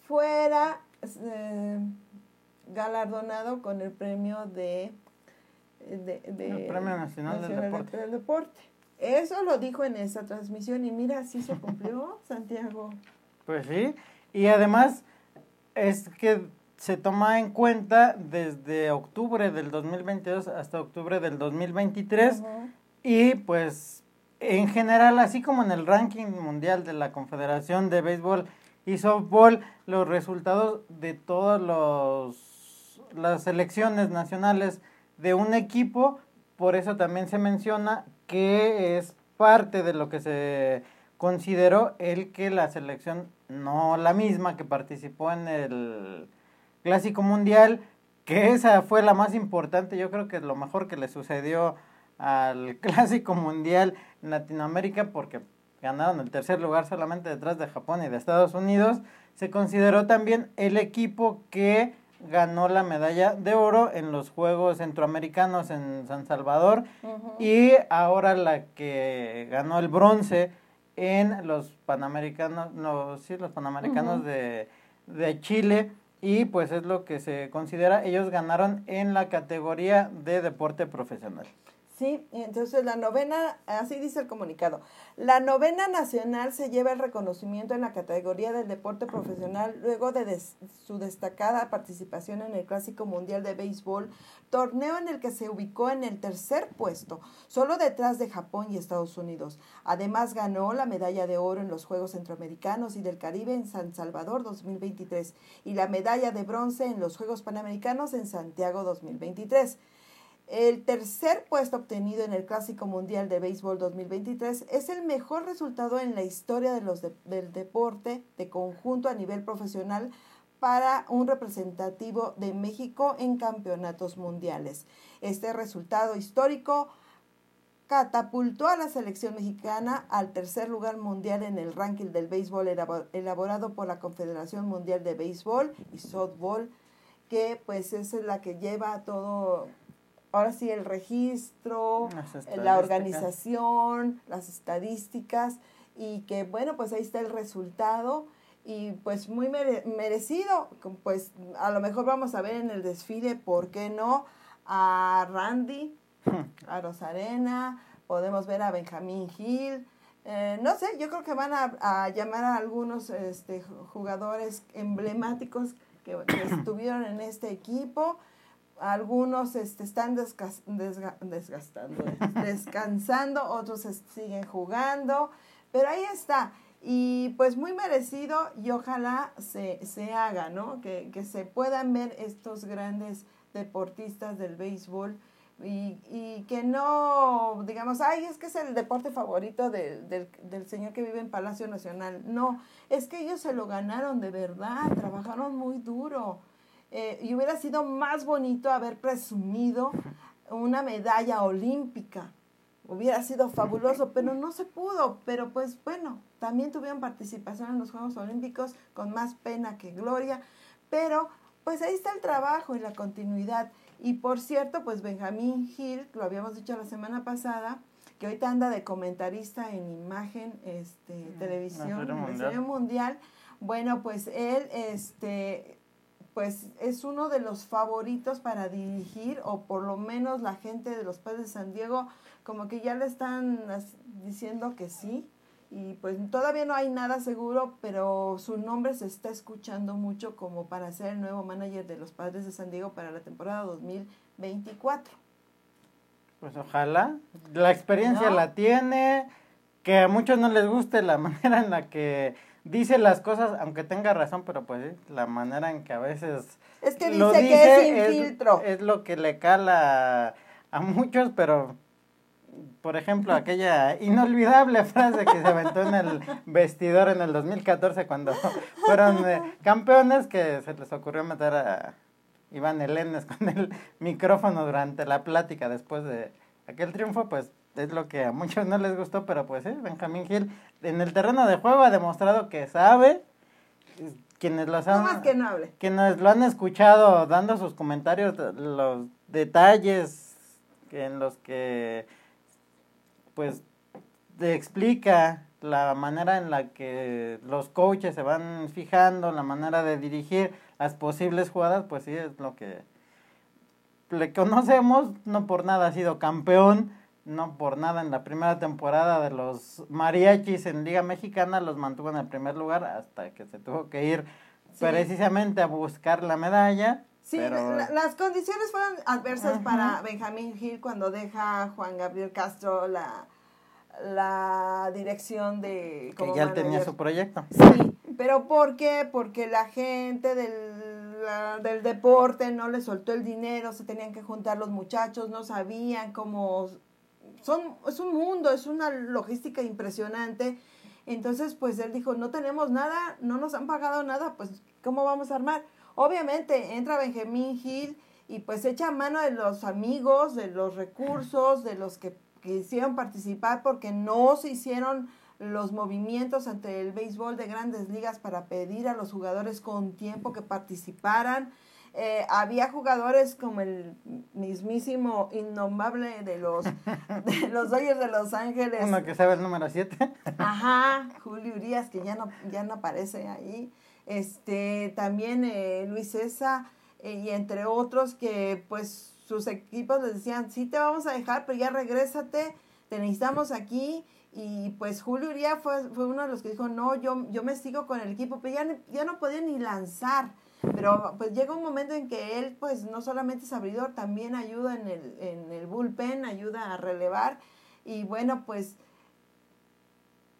fuera eh, galardonado con el premio de, de, de- El Premio Nacional del Deporte. del Deporte. Eso lo dijo en esa transmisión y mira, así se cumplió, Santiago. Pues sí, y además es que se toma en cuenta desde octubre del 2022 hasta octubre del 2023 Ujú. y pues en general, así como en el ranking mundial de la Confederación de Béisbol y Softball, los resultados de todas los, las selecciones nacionales de un equipo, por eso también se menciona que es parte de lo que se consideró él que la selección, no la misma que participó en el Clásico Mundial, que esa fue la más importante, yo creo que es lo mejor que le sucedió al Clásico Mundial en Latinoamérica porque ganaron el tercer lugar solamente detrás de Japón y de Estados Unidos, se consideró también el equipo que ganó la medalla de oro en los Juegos Centroamericanos en San Salvador y ahora la que ganó el bronce en los Panamericanos, no, sí, los Panamericanos de, de Chile y pues es lo que se considera, ellos ganaron en la categoría de deporte profesional. Sí, entonces la novena, así dice el comunicado, la novena nacional se lleva el reconocimiento en la categoría del deporte profesional luego de su destacada participación en el Clásico Mundial de Béisbol, torneo en el que se ubicó en el tercer puesto, solo detrás de Japón y Estados Unidos. Además ganó la medalla de oro en los Juegos Centroamericanos y del Caribe en San Salvador 2023 y la medalla de bronce en los Juegos Panamericanos en Santiago 2023. El tercer puesto obtenido en el Clásico Mundial de Béisbol 2023 es el mejor resultado en la historia de los del deporte de conjunto a nivel profesional para un representativo de México en campeonatos mundiales. Este resultado histórico catapultó a la selección mexicana al tercer lugar mundial en el ranking del béisbol elaborado por la Confederación Mundial de Béisbol y Softball, que pues es la que lleva todo ahora sí el registro, la organización, las estadísticas y que bueno, pues ahí está el resultado y pues muy merecido, pues a lo mejor vamos a ver en el desfile, ¿por qué no? A Randy, a Rosarena, podemos ver a Benjamín Hill, eh, no sé, yo creo que van a, llamar a algunos este, jugadores emblemáticos que estuvieron en este equipo algunos este, están desgastando, descansando, otros siguen jugando, pero ahí está. Y pues muy merecido y ojalá se, se haga, ¿no? Que, que, se puedan ver estos grandes deportistas del béisbol y, y, que no, digamos, ay, es que es el deporte favorito del, del señor que vive en Palacio Nacional. No, es que ellos se lo ganaron de verdad, trabajaron muy duro eh, y hubiera sido más bonito haber presumido una medalla olímpica. Hubiera sido fabuloso, pero no se pudo. Pero pues bueno, también tuvieron participación en los Juegos Olímpicos con más pena que gloria. Pero pues ahí está el trabajo y la continuidad. Y por cierto, pues Benjamín Gil, lo habíamos dicho la semana pasada, que ahorita anda de comentarista en imagen, este, televisión, mundial. mundial. Bueno, pues él, este, pues es uno de los favoritos para dirigir, o por lo menos la gente de los Padres de San Diego, como que ya le están diciendo que sí. Y pues todavía no hay nada seguro, pero su nombre se está escuchando mucho como para ser el nuevo manager de los Padres de San Diego para la temporada 2024. Pues ojalá. La experiencia la tiene, que a muchos no les guste la manera en la que dice las cosas, aunque tenga razón, pero pues la manera en que a veces... Es que dice, que es sin filtro. Es lo que le cala a muchos, pero por ejemplo, aquella inolvidable frase que se aventó en el vestidor en el 2014 cuando fueron eh, campeones, que se les ocurrió meter a Iván Elenes con el micrófono durante la plática después de aquel triunfo, pues es lo que a muchos no les gustó, pero pues sí, Benjamín Gil en el terreno de juego ha demostrado que sabe. Quienes, los han, que no hable. quienes lo han escuchado dando sus comentarios, los detalles en los que pues te explica la manera en la que los coaches se van fijando, la manera de dirigir las posibles jugadas, pues sí es lo que le conocemos, no por nada ha sido campeón, no por nada en la primera temporada de los mariachis en Liga Mexicana los mantuvo en el primer lugar hasta que se tuvo que ir precisamente a buscar la medalla. Sí, las condiciones fueron adversas para Benjamín Gil cuando deja a Juan Gabriel Castro la, la dirección de... que ya tenía su proyecto. Sí, pero ¿por qué? Porque la gente del, del deporte no le soltó el dinero, se tenían que juntar los muchachos, no sabían cómo son, es un mundo, es una logística impresionante. Entonces, pues él dijo, no tenemos nada, no nos han pagado nada, pues ¿cómo vamos a armar? Obviamente entra Benjamín Gil y pues echa mano de los amigos, de los recursos, de los que quisieron participar porque no se hicieron los movimientos ante el béisbol de grandes ligas para pedir a los jugadores con tiempo que participaran. Eh, había jugadores como el mismísimo innombrable de los, de los Dodgers de Los Ángeles. Uno que sabe el número 7. Ajá, Julio Urias, que ya no, ya no aparece ahí. Este, también eh, Luis César, eh, y entre otros que pues sus equipos les decían, sí te vamos a dejar, pero ya regrésate, te necesitamos aquí. Y pues Julio Urias fue, fue uno de los que dijo, no, yo, yo me sigo con el equipo, pero ya, ya no podía ni lanzar. Pero pues llega un momento en que él pues no solamente es abridor, también ayuda en el, en el bullpen, ayuda a relevar. Y bueno, pues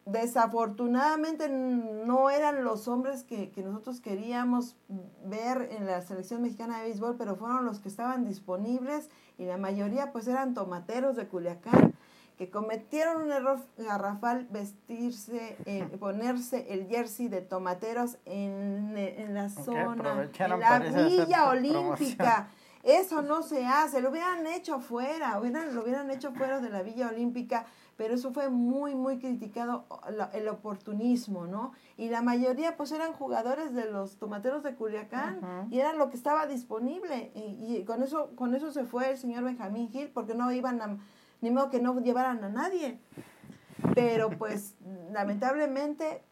desafortunadamente no eran los hombres que, que, nosotros queríamos ver en la selección mexicana de béisbol, pero fueron los que estaban disponibles y la mayoría pues eran tomateros de Culiacán que cometieron un error garrafal vestirse, eh, ponerse el jersey de tomateros en, en la zona, en la Villa Olímpica. Eso no se hace, lo hubieran hecho fuera, hubieran, lo hubieran hecho fuera de la Villa Olímpica, pero eso fue muy, muy criticado, el oportunismo, ¿no? Y la mayoría pues eran jugadores de los tomateros de Culiacán y era lo que estaba disponible y, y, con, eso, con eso se fue el señor Benjamín Gil porque no iban a ni modo que no llevaran a nadie. Pero pues lamentablemente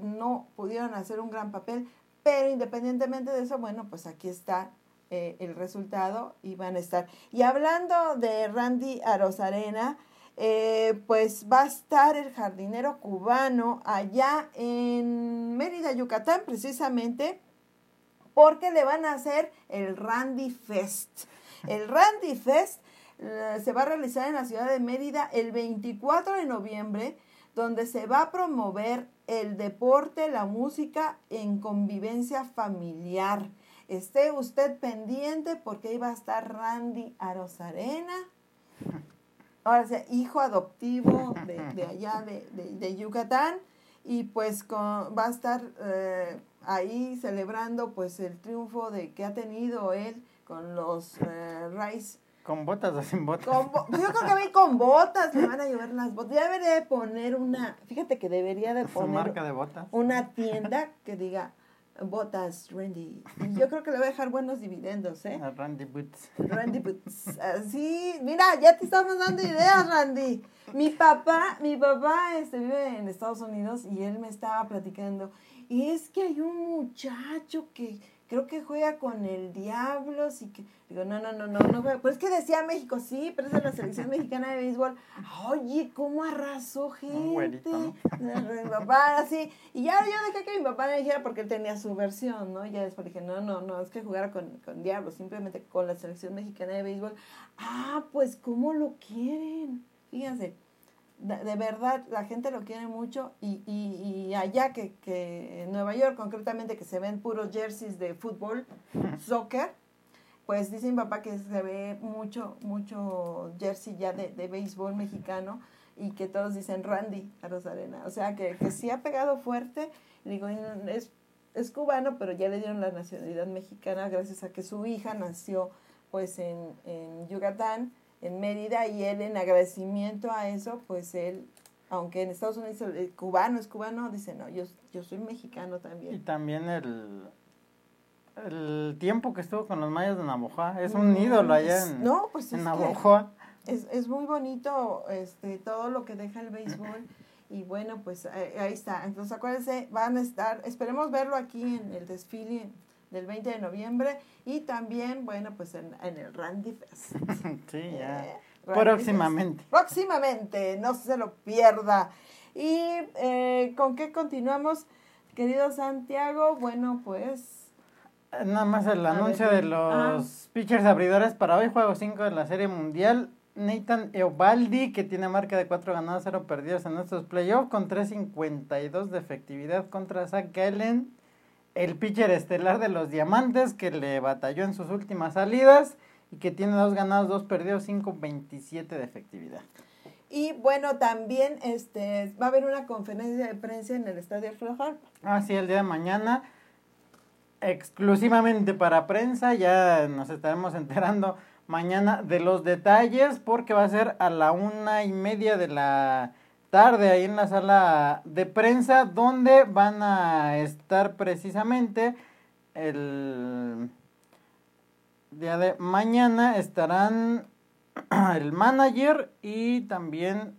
no pudieron hacer un gran papel, pero independientemente de eso, bueno, pues aquí está eh, el resultado y van a estar. Y hablando de Randy Arozarena, eh, pues va a estar el jardinero cubano allá en Mérida, Yucatán, precisamente, porque le van a hacer el Randy Fest. El Randy Fest se va a realizar en la ciudad de Mérida el 24 de noviembre, donde se va a promover el deporte, la música en convivencia familiar. Esté usted pendiente porque ahí va a estar Randy Arozarena, ahora sea, hijo adoptivo de, allá de, Yucatán, y pues va a estar eh, ahí celebrando pues el triunfo de que ha tenido él con los eh, Rice ¿Con botas o sin botas? Pues yo creo que ir con botas, le van a llevar las botas. Ya debería de poner una, fíjate que debería de poner... marca de botas? Una tienda que diga botas Randy. Yo creo que le va a dejar buenos dividendos, ¿eh? A Randy Boots. Randy Boots. Así, mira, ya te estamos dando ideas, Randy. Mi papá, mi papá este, vive en Estados Unidos y él me estaba platicando. Y es que hay un muchacho que creo que juega con el Diablos y que digo, no, no, no, no, no juega. Pues es que decía México, sí, pero es de la selección mexicana de béisbol. Oye, cómo arrasó gente. Mi papá, así. Y ya yo dejé que mi papá me dijera porque él tenía su versión, ¿no? Y ya después dije, no, no, no, es que jugara con, con Diablos, simplemente con la selección mexicana de béisbol. Ah, pues cómo lo quieren. Fíjense de, verdad la gente lo quiere mucho y, y, y allá que, que, en Nueva York concretamente que se ven puros jerseys de fútbol, soccer, pues dice mi papá que se ve mucho, mucho jersey ya de, de béisbol mexicano y que todos dicen Randy a Rosarena. O sea que, que sí ha pegado fuerte, digo, es, es cubano, pero ya le dieron la nacionalidad mexicana gracias a que su hija nació pues en, en Yucatán en Mérida y él en agradecimiento a eso, pues él, aunque en Estados Unidos el cubano es cubano, dice, no, yo, yo soy mexicano también. Y también el, el tiempo que estuvo con los mayas de Navojoa, es un ídolo allá en, no, pues en Es, es muy bonito este, todo lo que deja el béisbol. Y bueno, pues ahí está. Entonces acuérdense, van a estar, esperemos verlo aquí en el desfile del 20 de noviembre y también, bueno, pues en, el Randy Fest. sí, ya. Eh, Próximamente. Próximamente, no se lo pierda. ¿Y eh, con qué continuamos, querido Santiago? Bueno, pues... Nada más el anuncio de los pitchers abridores para hoy, juego 5 de la Serie Mundial. Nathan Eovaldi, que tiene marca de 4 ganados, 0 perdidos en estos playoffs, con 3.52 de efectividad contra Zach Gallen el pitcher estelar de los Diamantes que le batalló en sus últimas salidas y que tiene dos ganados, dos perdidos, 5.27 de efectividad. Y bueno, también este va a haber una conferencia de prensa en el Estadio Flojar. Ah, sí, el día de mañana, exclusivamente para prensa, ya nos estaremos enterando mañana de los detalles porque va a ser a la una y media de la tarde ahí en la sala de prensa donde van a estar precisamente el día de mañana estarán el manager y también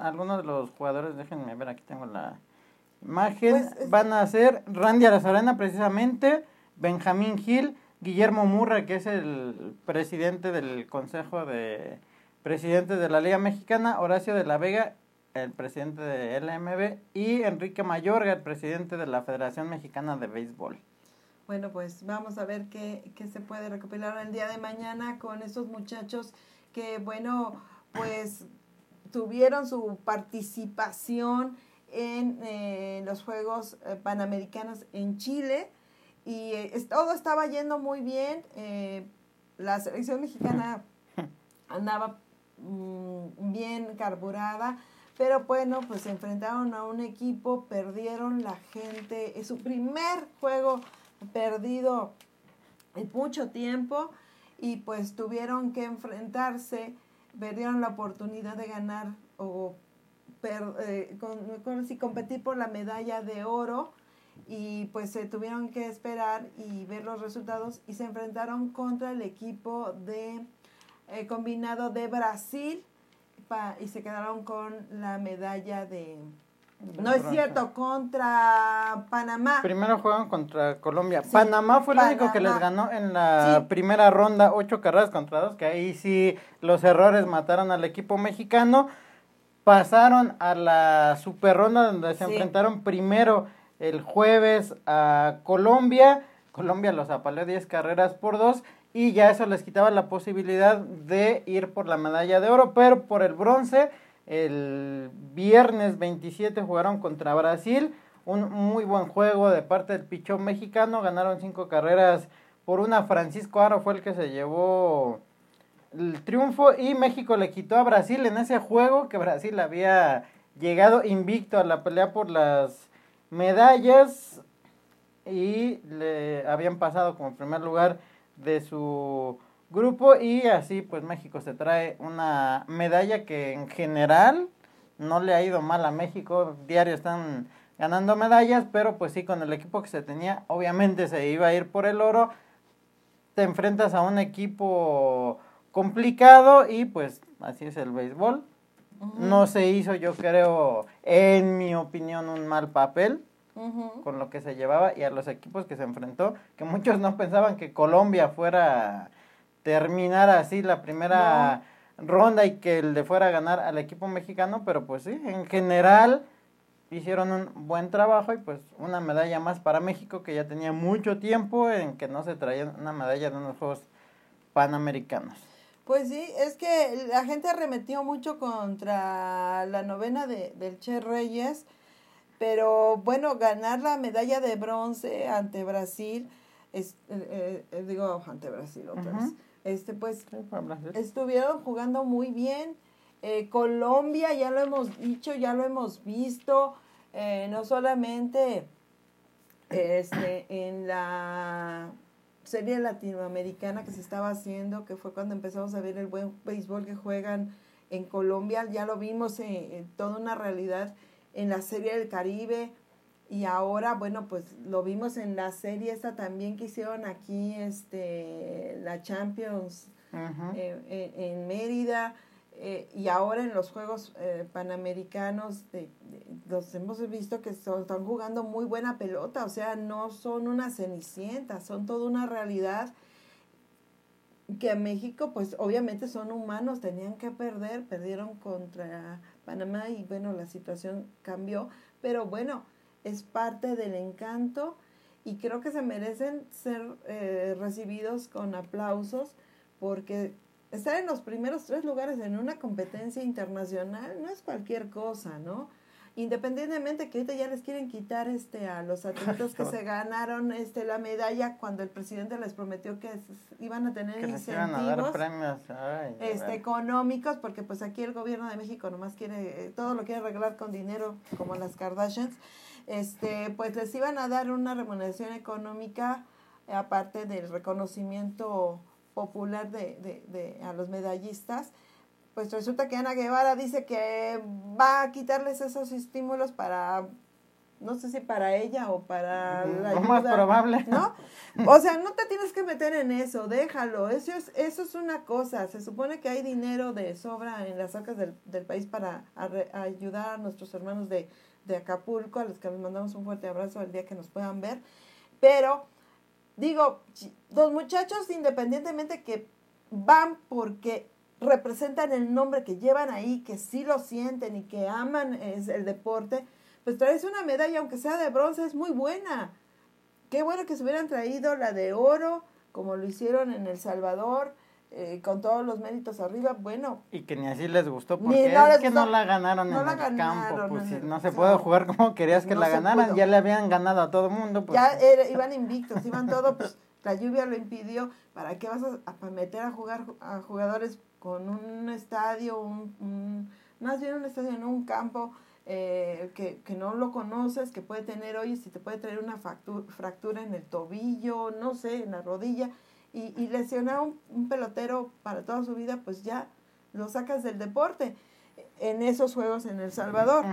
algunos de los jugadores, déjenme ver, aquí tengo la imagen, pues, van a ser Randy Arazarena precisamente, Benjamín Gil, Guillermo Murra, que es el presidente del Consejo de Presidentes de la Liga Mexicana, Horacio de la Vega, el presidente de LMB, y Enrique Mayorga, el presidente de la Federación Mexicana de Béisbol. Bueno, pues vamos a ver qué, qué se puede recopilar el día de mañana con estos muchachos que, bueno, pues tuvieron su participación en eh, los Juegos eh, Panamericanos en Chile y eh, todo estaba yendo muy bien. la selección mexicana andaba mm, bien carburada, pero bueno, pues se enfrentaron a un equipo, perdieron la gente, es su primer juego perdido en mucho tiempo y pues tuvieron que enfrentarse, perdieron la oportunidad de ganar o eh, competir por la medalla de oro y pues se tuvieron que esperar y ver los resultados y se enfrentaron contra el equipo de eh, combinado de Brasil y se quedaron con la medalla de, no es cierto, contra Panamá. Primero juegan contra Colombia. Panamá fue el único que les ganó en la primera ronda, ocho carreras contra dos, que ahí sí los errores mataron al equipo mexicano. Pasaron a la super ronda donde se enfrentaron primero el jueves a Colombia. Colombia los apaleó 10 carreras por dos y ya eso les quitaba la posibilidad de ir por la medalla de oro, pero por el bronce el viernes 27 jugaron contra Brasil. Un muy buen juego de parte del pichón mexicano. Ganaron cinco carreras por una. Francisco Aro fue el que se llevó el triunfo. Y México le quitó a Brasil en ese juego que Brasil había llegado invicto a la pelea por las medallas. Y le habían pasado como primer lugar de su grupo y así pues México se trae una medalla que en general no le ha ido mal a México, diario están ganando medallas, pero pues sí con el equipo que se tenía, obviamente se iba a ir por el oro, te enfrentas a un equipo complicado y pues así es el béisbol. No se hizo, yo creo, en mi opinión, un mal papel con lo que se llevaba y a los equipos que se enfrentó, que muchos no pensaban que Colombia fuera terminar así la primera ronda y que le fuera a ganar al equipo mexicano, pero pues sí, en general hicieron un buen trabajo y pues una medalla más para México que ya tenía mucho tiempo en que no se traía una medalla de unos Juegos Panamericanos. Pues sí, es que la gente arremetió mucho contra la novena de, del Che Reyes, pero bueno, ganar la medalla de bronce ante Brasil, es, eh, eh, digo, ante Brasil otra vez este pues estuvieron jugando muy bien. Eh, Colombia, ya lo hemos dicho, ya lo hemos visto, no solamente este, en la serie latinoamericana que se estaba haciendo, que fue cuando empezamos a ver el buen béisbol que juegan en Colombia, ya lo vimos en, en toda una realidad en la serie del Caribe, y ahora, bueno, pues lo vimos en la serie esta también que hicieron aquí, este, la Champions eh, eh, en Mérida, eh, y ahora en los Juegos Panamericanos, de, los hemos visto que están jugando muy buena pelota, o sea, no son una cenicienta, son toda una realidad que a México, pues obviamente son humanos, tenían que perder, perdieron contra Panamá y bueno, la situación cambió, pero bueno, es parte del encanto y creo que se merecen ser eh, recibidos con aplausos porque estar en los primeros tres lugares en una competencia internacional no es cualquier cosa, ¿no? Independientemente que ahorita ya les quieren quitar este a los atletas que se ganaron este la medalla cuando el presidente les prometió que iban a tener que incentivos a dar premios Ay, este económicos porque pues aquí el gobierno de México nomás quiere todo lo quiere arreglar con dinero como las Kardashians este pues les iban a dar una remuneración económica aparte del reconocimiento popular de, de, de a los medallistas pues resulta que Ana Guevara dice que va a quitarles esos estímulos para no sé si para ella o para la ayuda, más probable. ¿no? O sea, no te tienes que meter en eso, déjalo. Eso es, eso es una cosa. Se supone que hay dinero de sobra en las arcas del, del país para ayudar a nuestros hermanos de, de Acapulco, a los que les mandamos un fuerte abrazo el día que nos puedan ver. Pero, digo, los muchachos, independientemente que van porque representan el nombre que llevan ahí, que sí lo sienten y que aman es el deporte, pues traes una medalla, aunque sea de bronce, es muy buena. Qué bueno que se hubieran traído la de oro, como lo hicieron en El Salvador, eh, con todos los méritos arriba, bueno. Y que ni así les gustó, porque es que no la ganaron en el campo, pues no, se puede jugar como querías que la ganaran, ya le habían ganado a todo mundo. Pues. Ya iban invictos, iban todo, pues la lluvia lo impidió, ¿para qué vas a, meter a jugar a jugadores con un estadio, un, más bien un estadio en un campo eh, que, que, no lo conoces, que puede tener, oye, si te puede traer una fractura en el tobillo, no sé, en la rodilla, y, y lesionar un, un pelotero para toda su vida, pues ya lo sacas del deporte en esos juegos en El Salvador.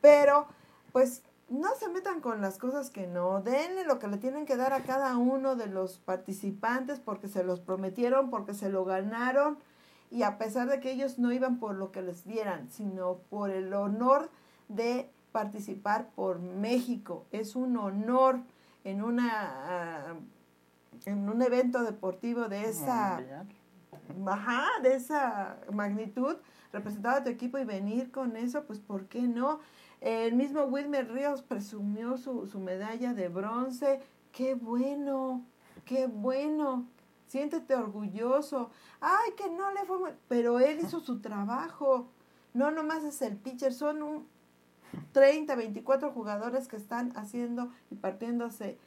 Pero, pues, no se metan con las cosas que no, denle lo que le tienen que dar a cada uno de los participantes porque se los prometieron, porque se lo ganaron y a pesar de que ellos no iban por lo que les dieran, sino por el honor de participar por México. Es un honor en una ah, en un evento deportivo de esa ajá, de esa magnitud, representar a tu equipo y venir con eso, pues ¿por qué no? El mismo Wilmer Ríos presumió su, su medalla de bronce. ¡Qué bueno! ¡Qué bueno! Siéntete orgulloso. Ay, que no le fue, pero él hizo su trabajo. No nomás es el pitcher, son un 30, 24 jugadores que están haciendo y partiéndose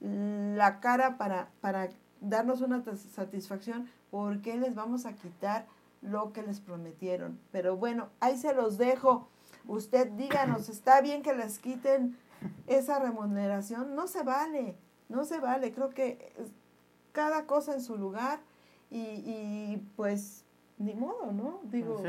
la cara para, para darnos una satisfacción porque les vamos a quitar lo que les prometieron. Pero bueno, ahí se los dejo. Usted díganos, ¿está bien que les quiten esa remuneración? No se vale, no se vale. Creo que cada cosa en su lugar y, y pues ni modo, ¿no? Digo.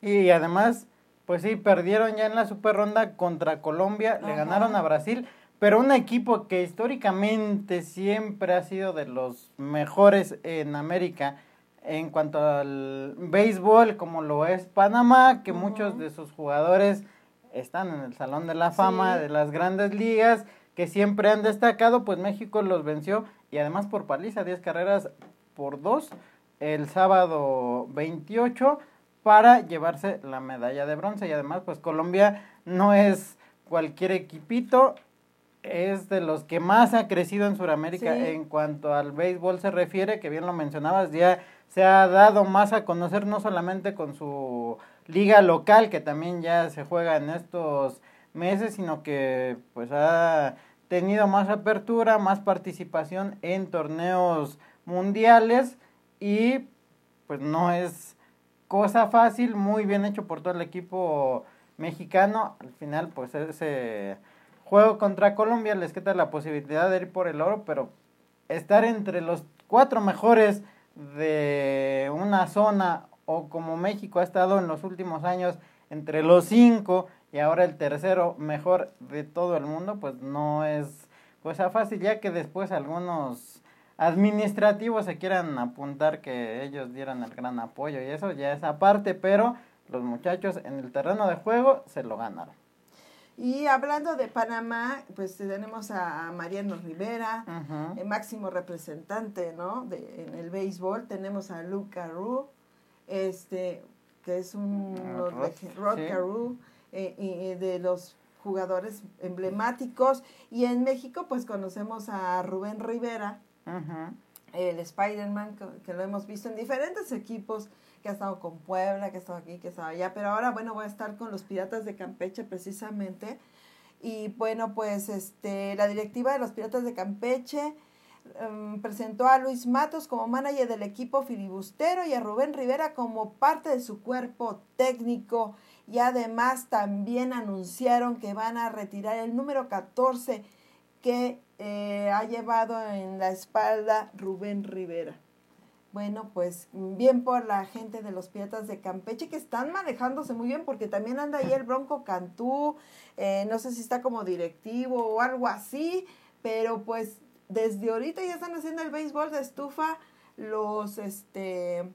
Y además, pues sí, perdieron ya en la super ronda contra Colombia, le ganaron a Brasil, pero un equipo que históricamente siempre ha sido de los mejores en América en cuanto al béisbol, como lo es Panamá, que muchos de sus jugadores están en el Salón de la Fama de las grandes ligas, que siempre han destacado, pues México los venció y además por paliza, 10 carreras por 2 el sábado 28 para llevarse la medalla de bronce. Y además pues Colombia no es cualquier equipito, es de los que más ha crecido en Sudamérica en cuanto al béisbol se refiere, que bien lo mencionabas, ya se ha dado más a conocer no solamente con su liga local, que también ya se juega en estos meses, sino que pues ha tenido más apertura, más participación en torneos mundiales y pues no es cosa fácil, muy bien hecho por todo el equipo mexicano. Al final pues ese juego contra Colombia les quita la posibilidad de ir por el oro, pero estar entre los cuatro mejores de una zona o como México ha estado en los últimos años entre los cinco y ahora el tercero mejor de todo el mundo, pues no es cosa fácil, ya que después algunos administrativos se quieran apuntar que ellos dieran el gran apoyo y eso ya es aparte, pero los muchachos en el terreno de juego se lo ganaron. Y hablando de Panamá, pues tenemos a Mariano Rivera, el máximo representante, ¿no? De, en el béisbol. Tenemos a Luca Ru, este, que es un uh, Rod, eh, de los jugadores emblemáticos. Y en México, pues conocemos a Rubén Rivera, el Spider-Man, que, lo hemos visto en diferentes equipos, que ha estado con Puebla, que ha estado aquí, que ha estado allá, pero ahora, bueno, voy a estar con los Piratas de Campeche precisamente. Y bueno, pues este, la directiva de los Piratas de Campeche em, presentó a Luis Matos como manager del equipo filibustero y a Rubén Rivera como parte de su cuerpo técnico. Y además también anunciaron que van a retirar el número 14 que eh, ha llevado en la espalda Rubén Rivera. Bueno, pues bien por la gente de los Piratas de Campeche que están manejándose muy bien porque también anda ahí el Bronco Cantú, eh, no sé si está como directivo o algo así, pero pues desde ahorita ya están haciendo el béisbol de estufa los, este,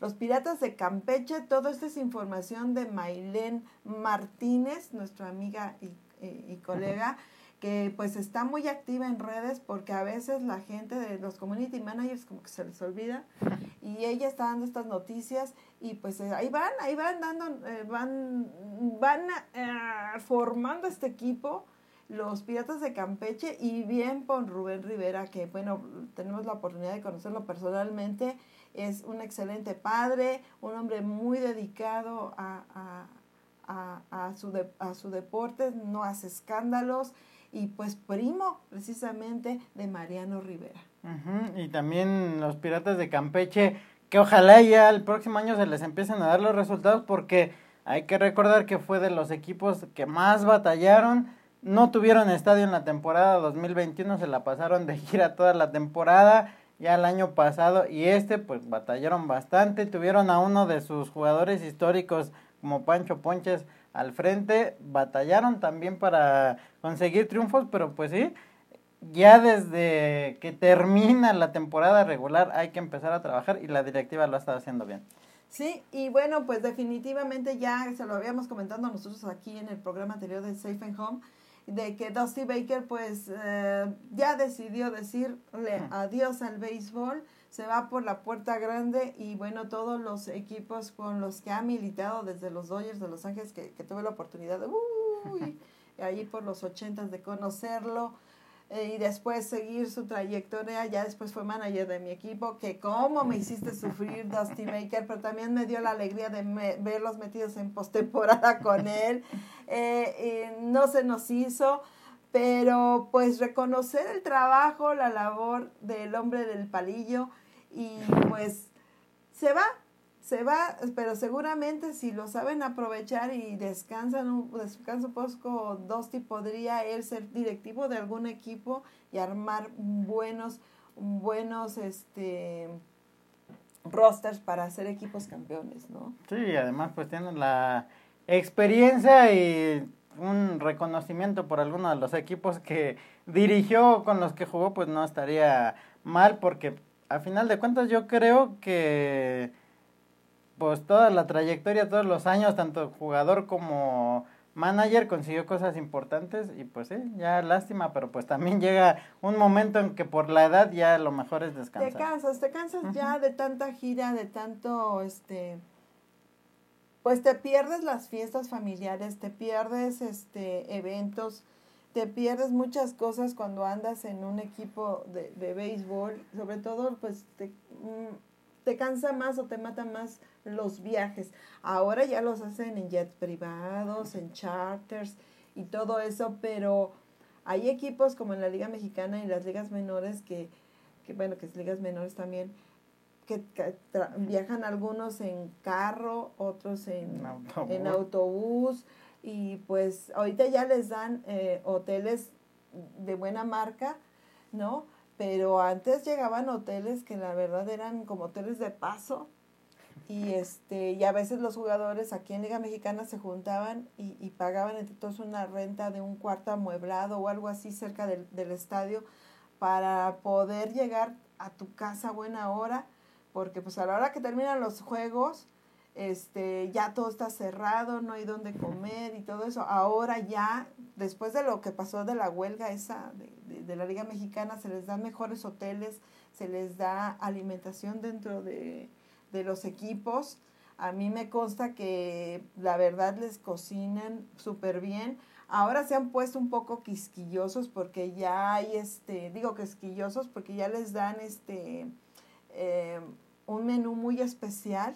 los Piratas de Campeche. Todo esto es información de Mailén Martínez, nuestra amiga y, y colega que pues está muy activa en redes porque a veces la gente de los community managers como que se les olvida y ella está dando estas noticias y pues eh, ahí van, ahí van dando, eh, van, van eh, formando este equipo los Piratas de Campeche y bien por Rubén Rivera que bueno, tenemos la oportunidad de conocerlo personalmente, es un excelente padre, un hombre muy dedicado a, a, a, su, a su deporte, no hace escándalos y pues primo precisamente de Mariano Rivera. Y también los Piratas de Campeche, que ojalá ya el próximo año se les empiecen a dar los resultados porque hay que recordar que fue de los equipos que más batallaron. No tuvieron estadio en la temporada 2021, se la pasaron de gira toda la temporada, ya el año pasado, y este pues batallaron bastante, tuvieron a uno de sus jugadores históricos como Pancho Ponches al frente, batallaron también para conseguir triunfos, pero pues sí, ya desde que termina la temporada regular hay que empezar a trabajar y la directiva lo ha estado haciendo bien. Sí, y bueno, pues definitivamente ya se lo habíamos comentado nosotros aquí en el programa anterior de Safe and Home, de que Dusty Baker pues eh, ya decidió decirle adiós al béisbol se va por la puerta grande y bueno, todos los equipos con los que ha militado desde los Dodgers de Los Ángeles, que, tuve la oportunidad de, uy, ahí por los ochentas de conocerlo eh, y después seguir su trayectoria, ya después fue manager de mi equipo, que como me hiciste sufrir Dusty Baker, pero también me dio la alegría de verlos metidos en postemporada con él, eh, no se nos hizo, pero pues reconocer el trabajo, la labor del hombre del palillo y pues se va, se va, pero seguramente si lo saben aprovechar y descansan un descanso poco, Dosti podría él ser directivo de algún equipo y armar buenos, buenos, este rosters para hacer equipos campeones, ¿no? Sí, además pues tienen la experiencia y un reconocimiento por alguno de los equipos que dirigió con los que jugó, pues no estaría mal porque a final de cuentas yo creo que pues toda la trayectoria, todos los años, tanto jugador como manager consiguió cosas importantes y pues sí, ya lástima, pero pues también llega un momento en que por la edad ya lo mejor es descansar. Te cansas, te cansas ya de tanta gira, de tanto este pues te pierdes las fiestas familiares, te pierdes este eventos, te pierdes muchas cosas cuando andas en un equipo de, de béisbol, sobre todo pues te, mm, te cansa más o te mata más los viajes. Ahora ya los hacen en jets privados, en charters y todo eso, pero hay equipos como en la Liga Mexicana y las ligas menores que, que bueno, que es ligas menores también, que, viajan algunos en carro, otros en, en autobús. y pues ahorita ya les dan eh, hoteles de buena marca, ¿no? Pero antes llegaban hoteles que la verdad eran como hoteles de paso y este y a veces los jugadores aquí en Liga Mexicana se juntaban y, y pagaban entre todos una renta de un cuarto amueblado o algo así cerca del, del estadio para poder llegar a tu casa a buena hora porque pues a la hora que terminan los juegos, este, ya todo está cerrado, no hay dónde comer y todo eso. Ahora ya, después de lo que pasó de la huelga esa de, de, la Liga Mexicana, se les da mejores hoteles, se les da alimentación dentro de, de los equipos. A mí me consta que la verdad les cocinan súper bien. Ahora se han puesto un poco quisquillosos porque ya hay, este, digo quisquillosos porque ya les dan, este, eh, un menú muy especial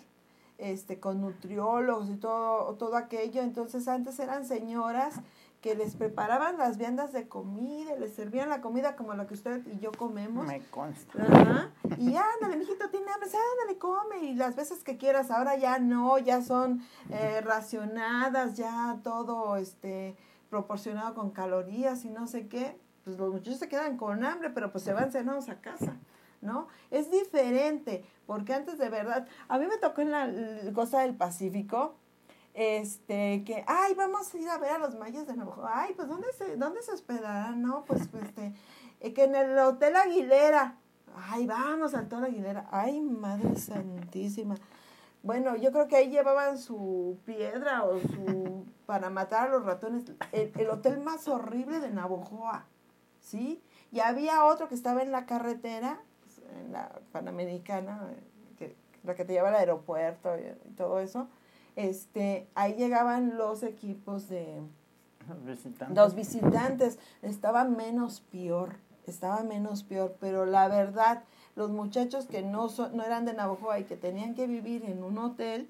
este, con nutriólogos y todo, todo aquello. Entonces antes eran señoras que les preparaban las viandas de comida, les servían la comida como la que usted y yo comemos. Me consta. Ajá. Y ándale, mijito, tiene hambre, ándale, come. Y las veces que quieras, ahora ya no, ya son eh, racionadas, ya todo este proporcionado con calorías y no sé qué. Pues los muchachos se quedan con hambre, pero pues se van cenados a casa. ¿No? Es diferente, porque antes de verdad, a mí me tocó en la costa del Pacífico, este, que, ay, vamos a ir a ver a los mayas de nuevo. Ay, pues, ¿dónde se, dónde se hospedarán? No, pues, pues, este, eh, que en el Hotel Aguilera. Ay, vamos al Hotel Aguilera. Ay, Madre Santísima. Bueno, yo creo que ahí llevaban su piedra o su, para matar a los ratones. El, el hotel más horrible de Navojoa, ¿sí? Y había otro que estaba en la carretera, en la Panamericana, que, la que te lleva al aeropuerto y, y todo eso. Este, ahí llegaban los equipos de, Los visitantes. los visitantes estaba menos peor, estaba menos peor, pero la verdad, los muchachos que no, son, no eran de Navajoa y que tenían que vivir en un hotel,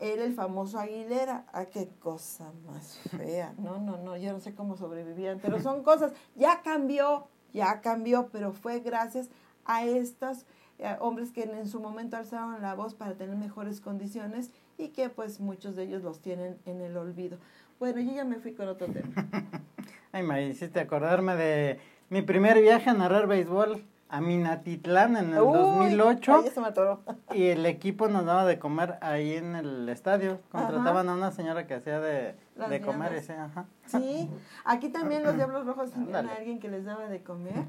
era el famoso Aguilera. Ah, qué cosa más fea. No, no, no, yo no sé cómo sobrevivían, pero son cosas, ya cambió, ya cambió, pero fue gracias a estos eh, hombres que en, su momento alzaron la voz para tener mejores condiciones y que pues muchos de ellos los tienen en el olvido. Bueno, yo ya me fui con otro tema. Ay, me hiciste acordarme de mi primer viaje a narrar béisbol a Minatitlán en el Uy, 2008. ay, se me atoró. Y el equipo nos daba de comer ahí en el estadio. Contrataban a una señora que hacía de, de comer. viandas. ese, ajá. Sí, aquí también los Diablos Rojos tenían a alguien que les daba de comer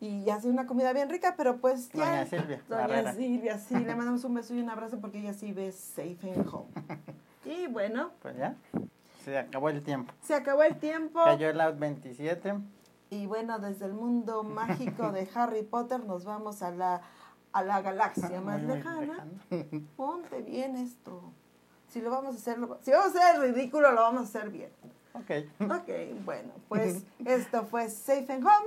y hace una comida bien rica, pero pues ya. Doña Silvia Doña Barrera. Silvia, sí, le mandamos un beso y un abrazo porque ella sí ve safe and home. Y bueno, Pues ya, se acabó el tiempo. se acabó el tiempo Cayó el out 27. y bueno, desde el mundo mágico de Harry Potter nos vamos a la, a la galaxia más Muy, muy lejana. lejano. Ponte bien esto. Si lo vamos a hacer, lo- si vamos a hacer ridículo, lo vamos a hacer bien. Ok. Ok, bueno, pues esto fue Safe and Home.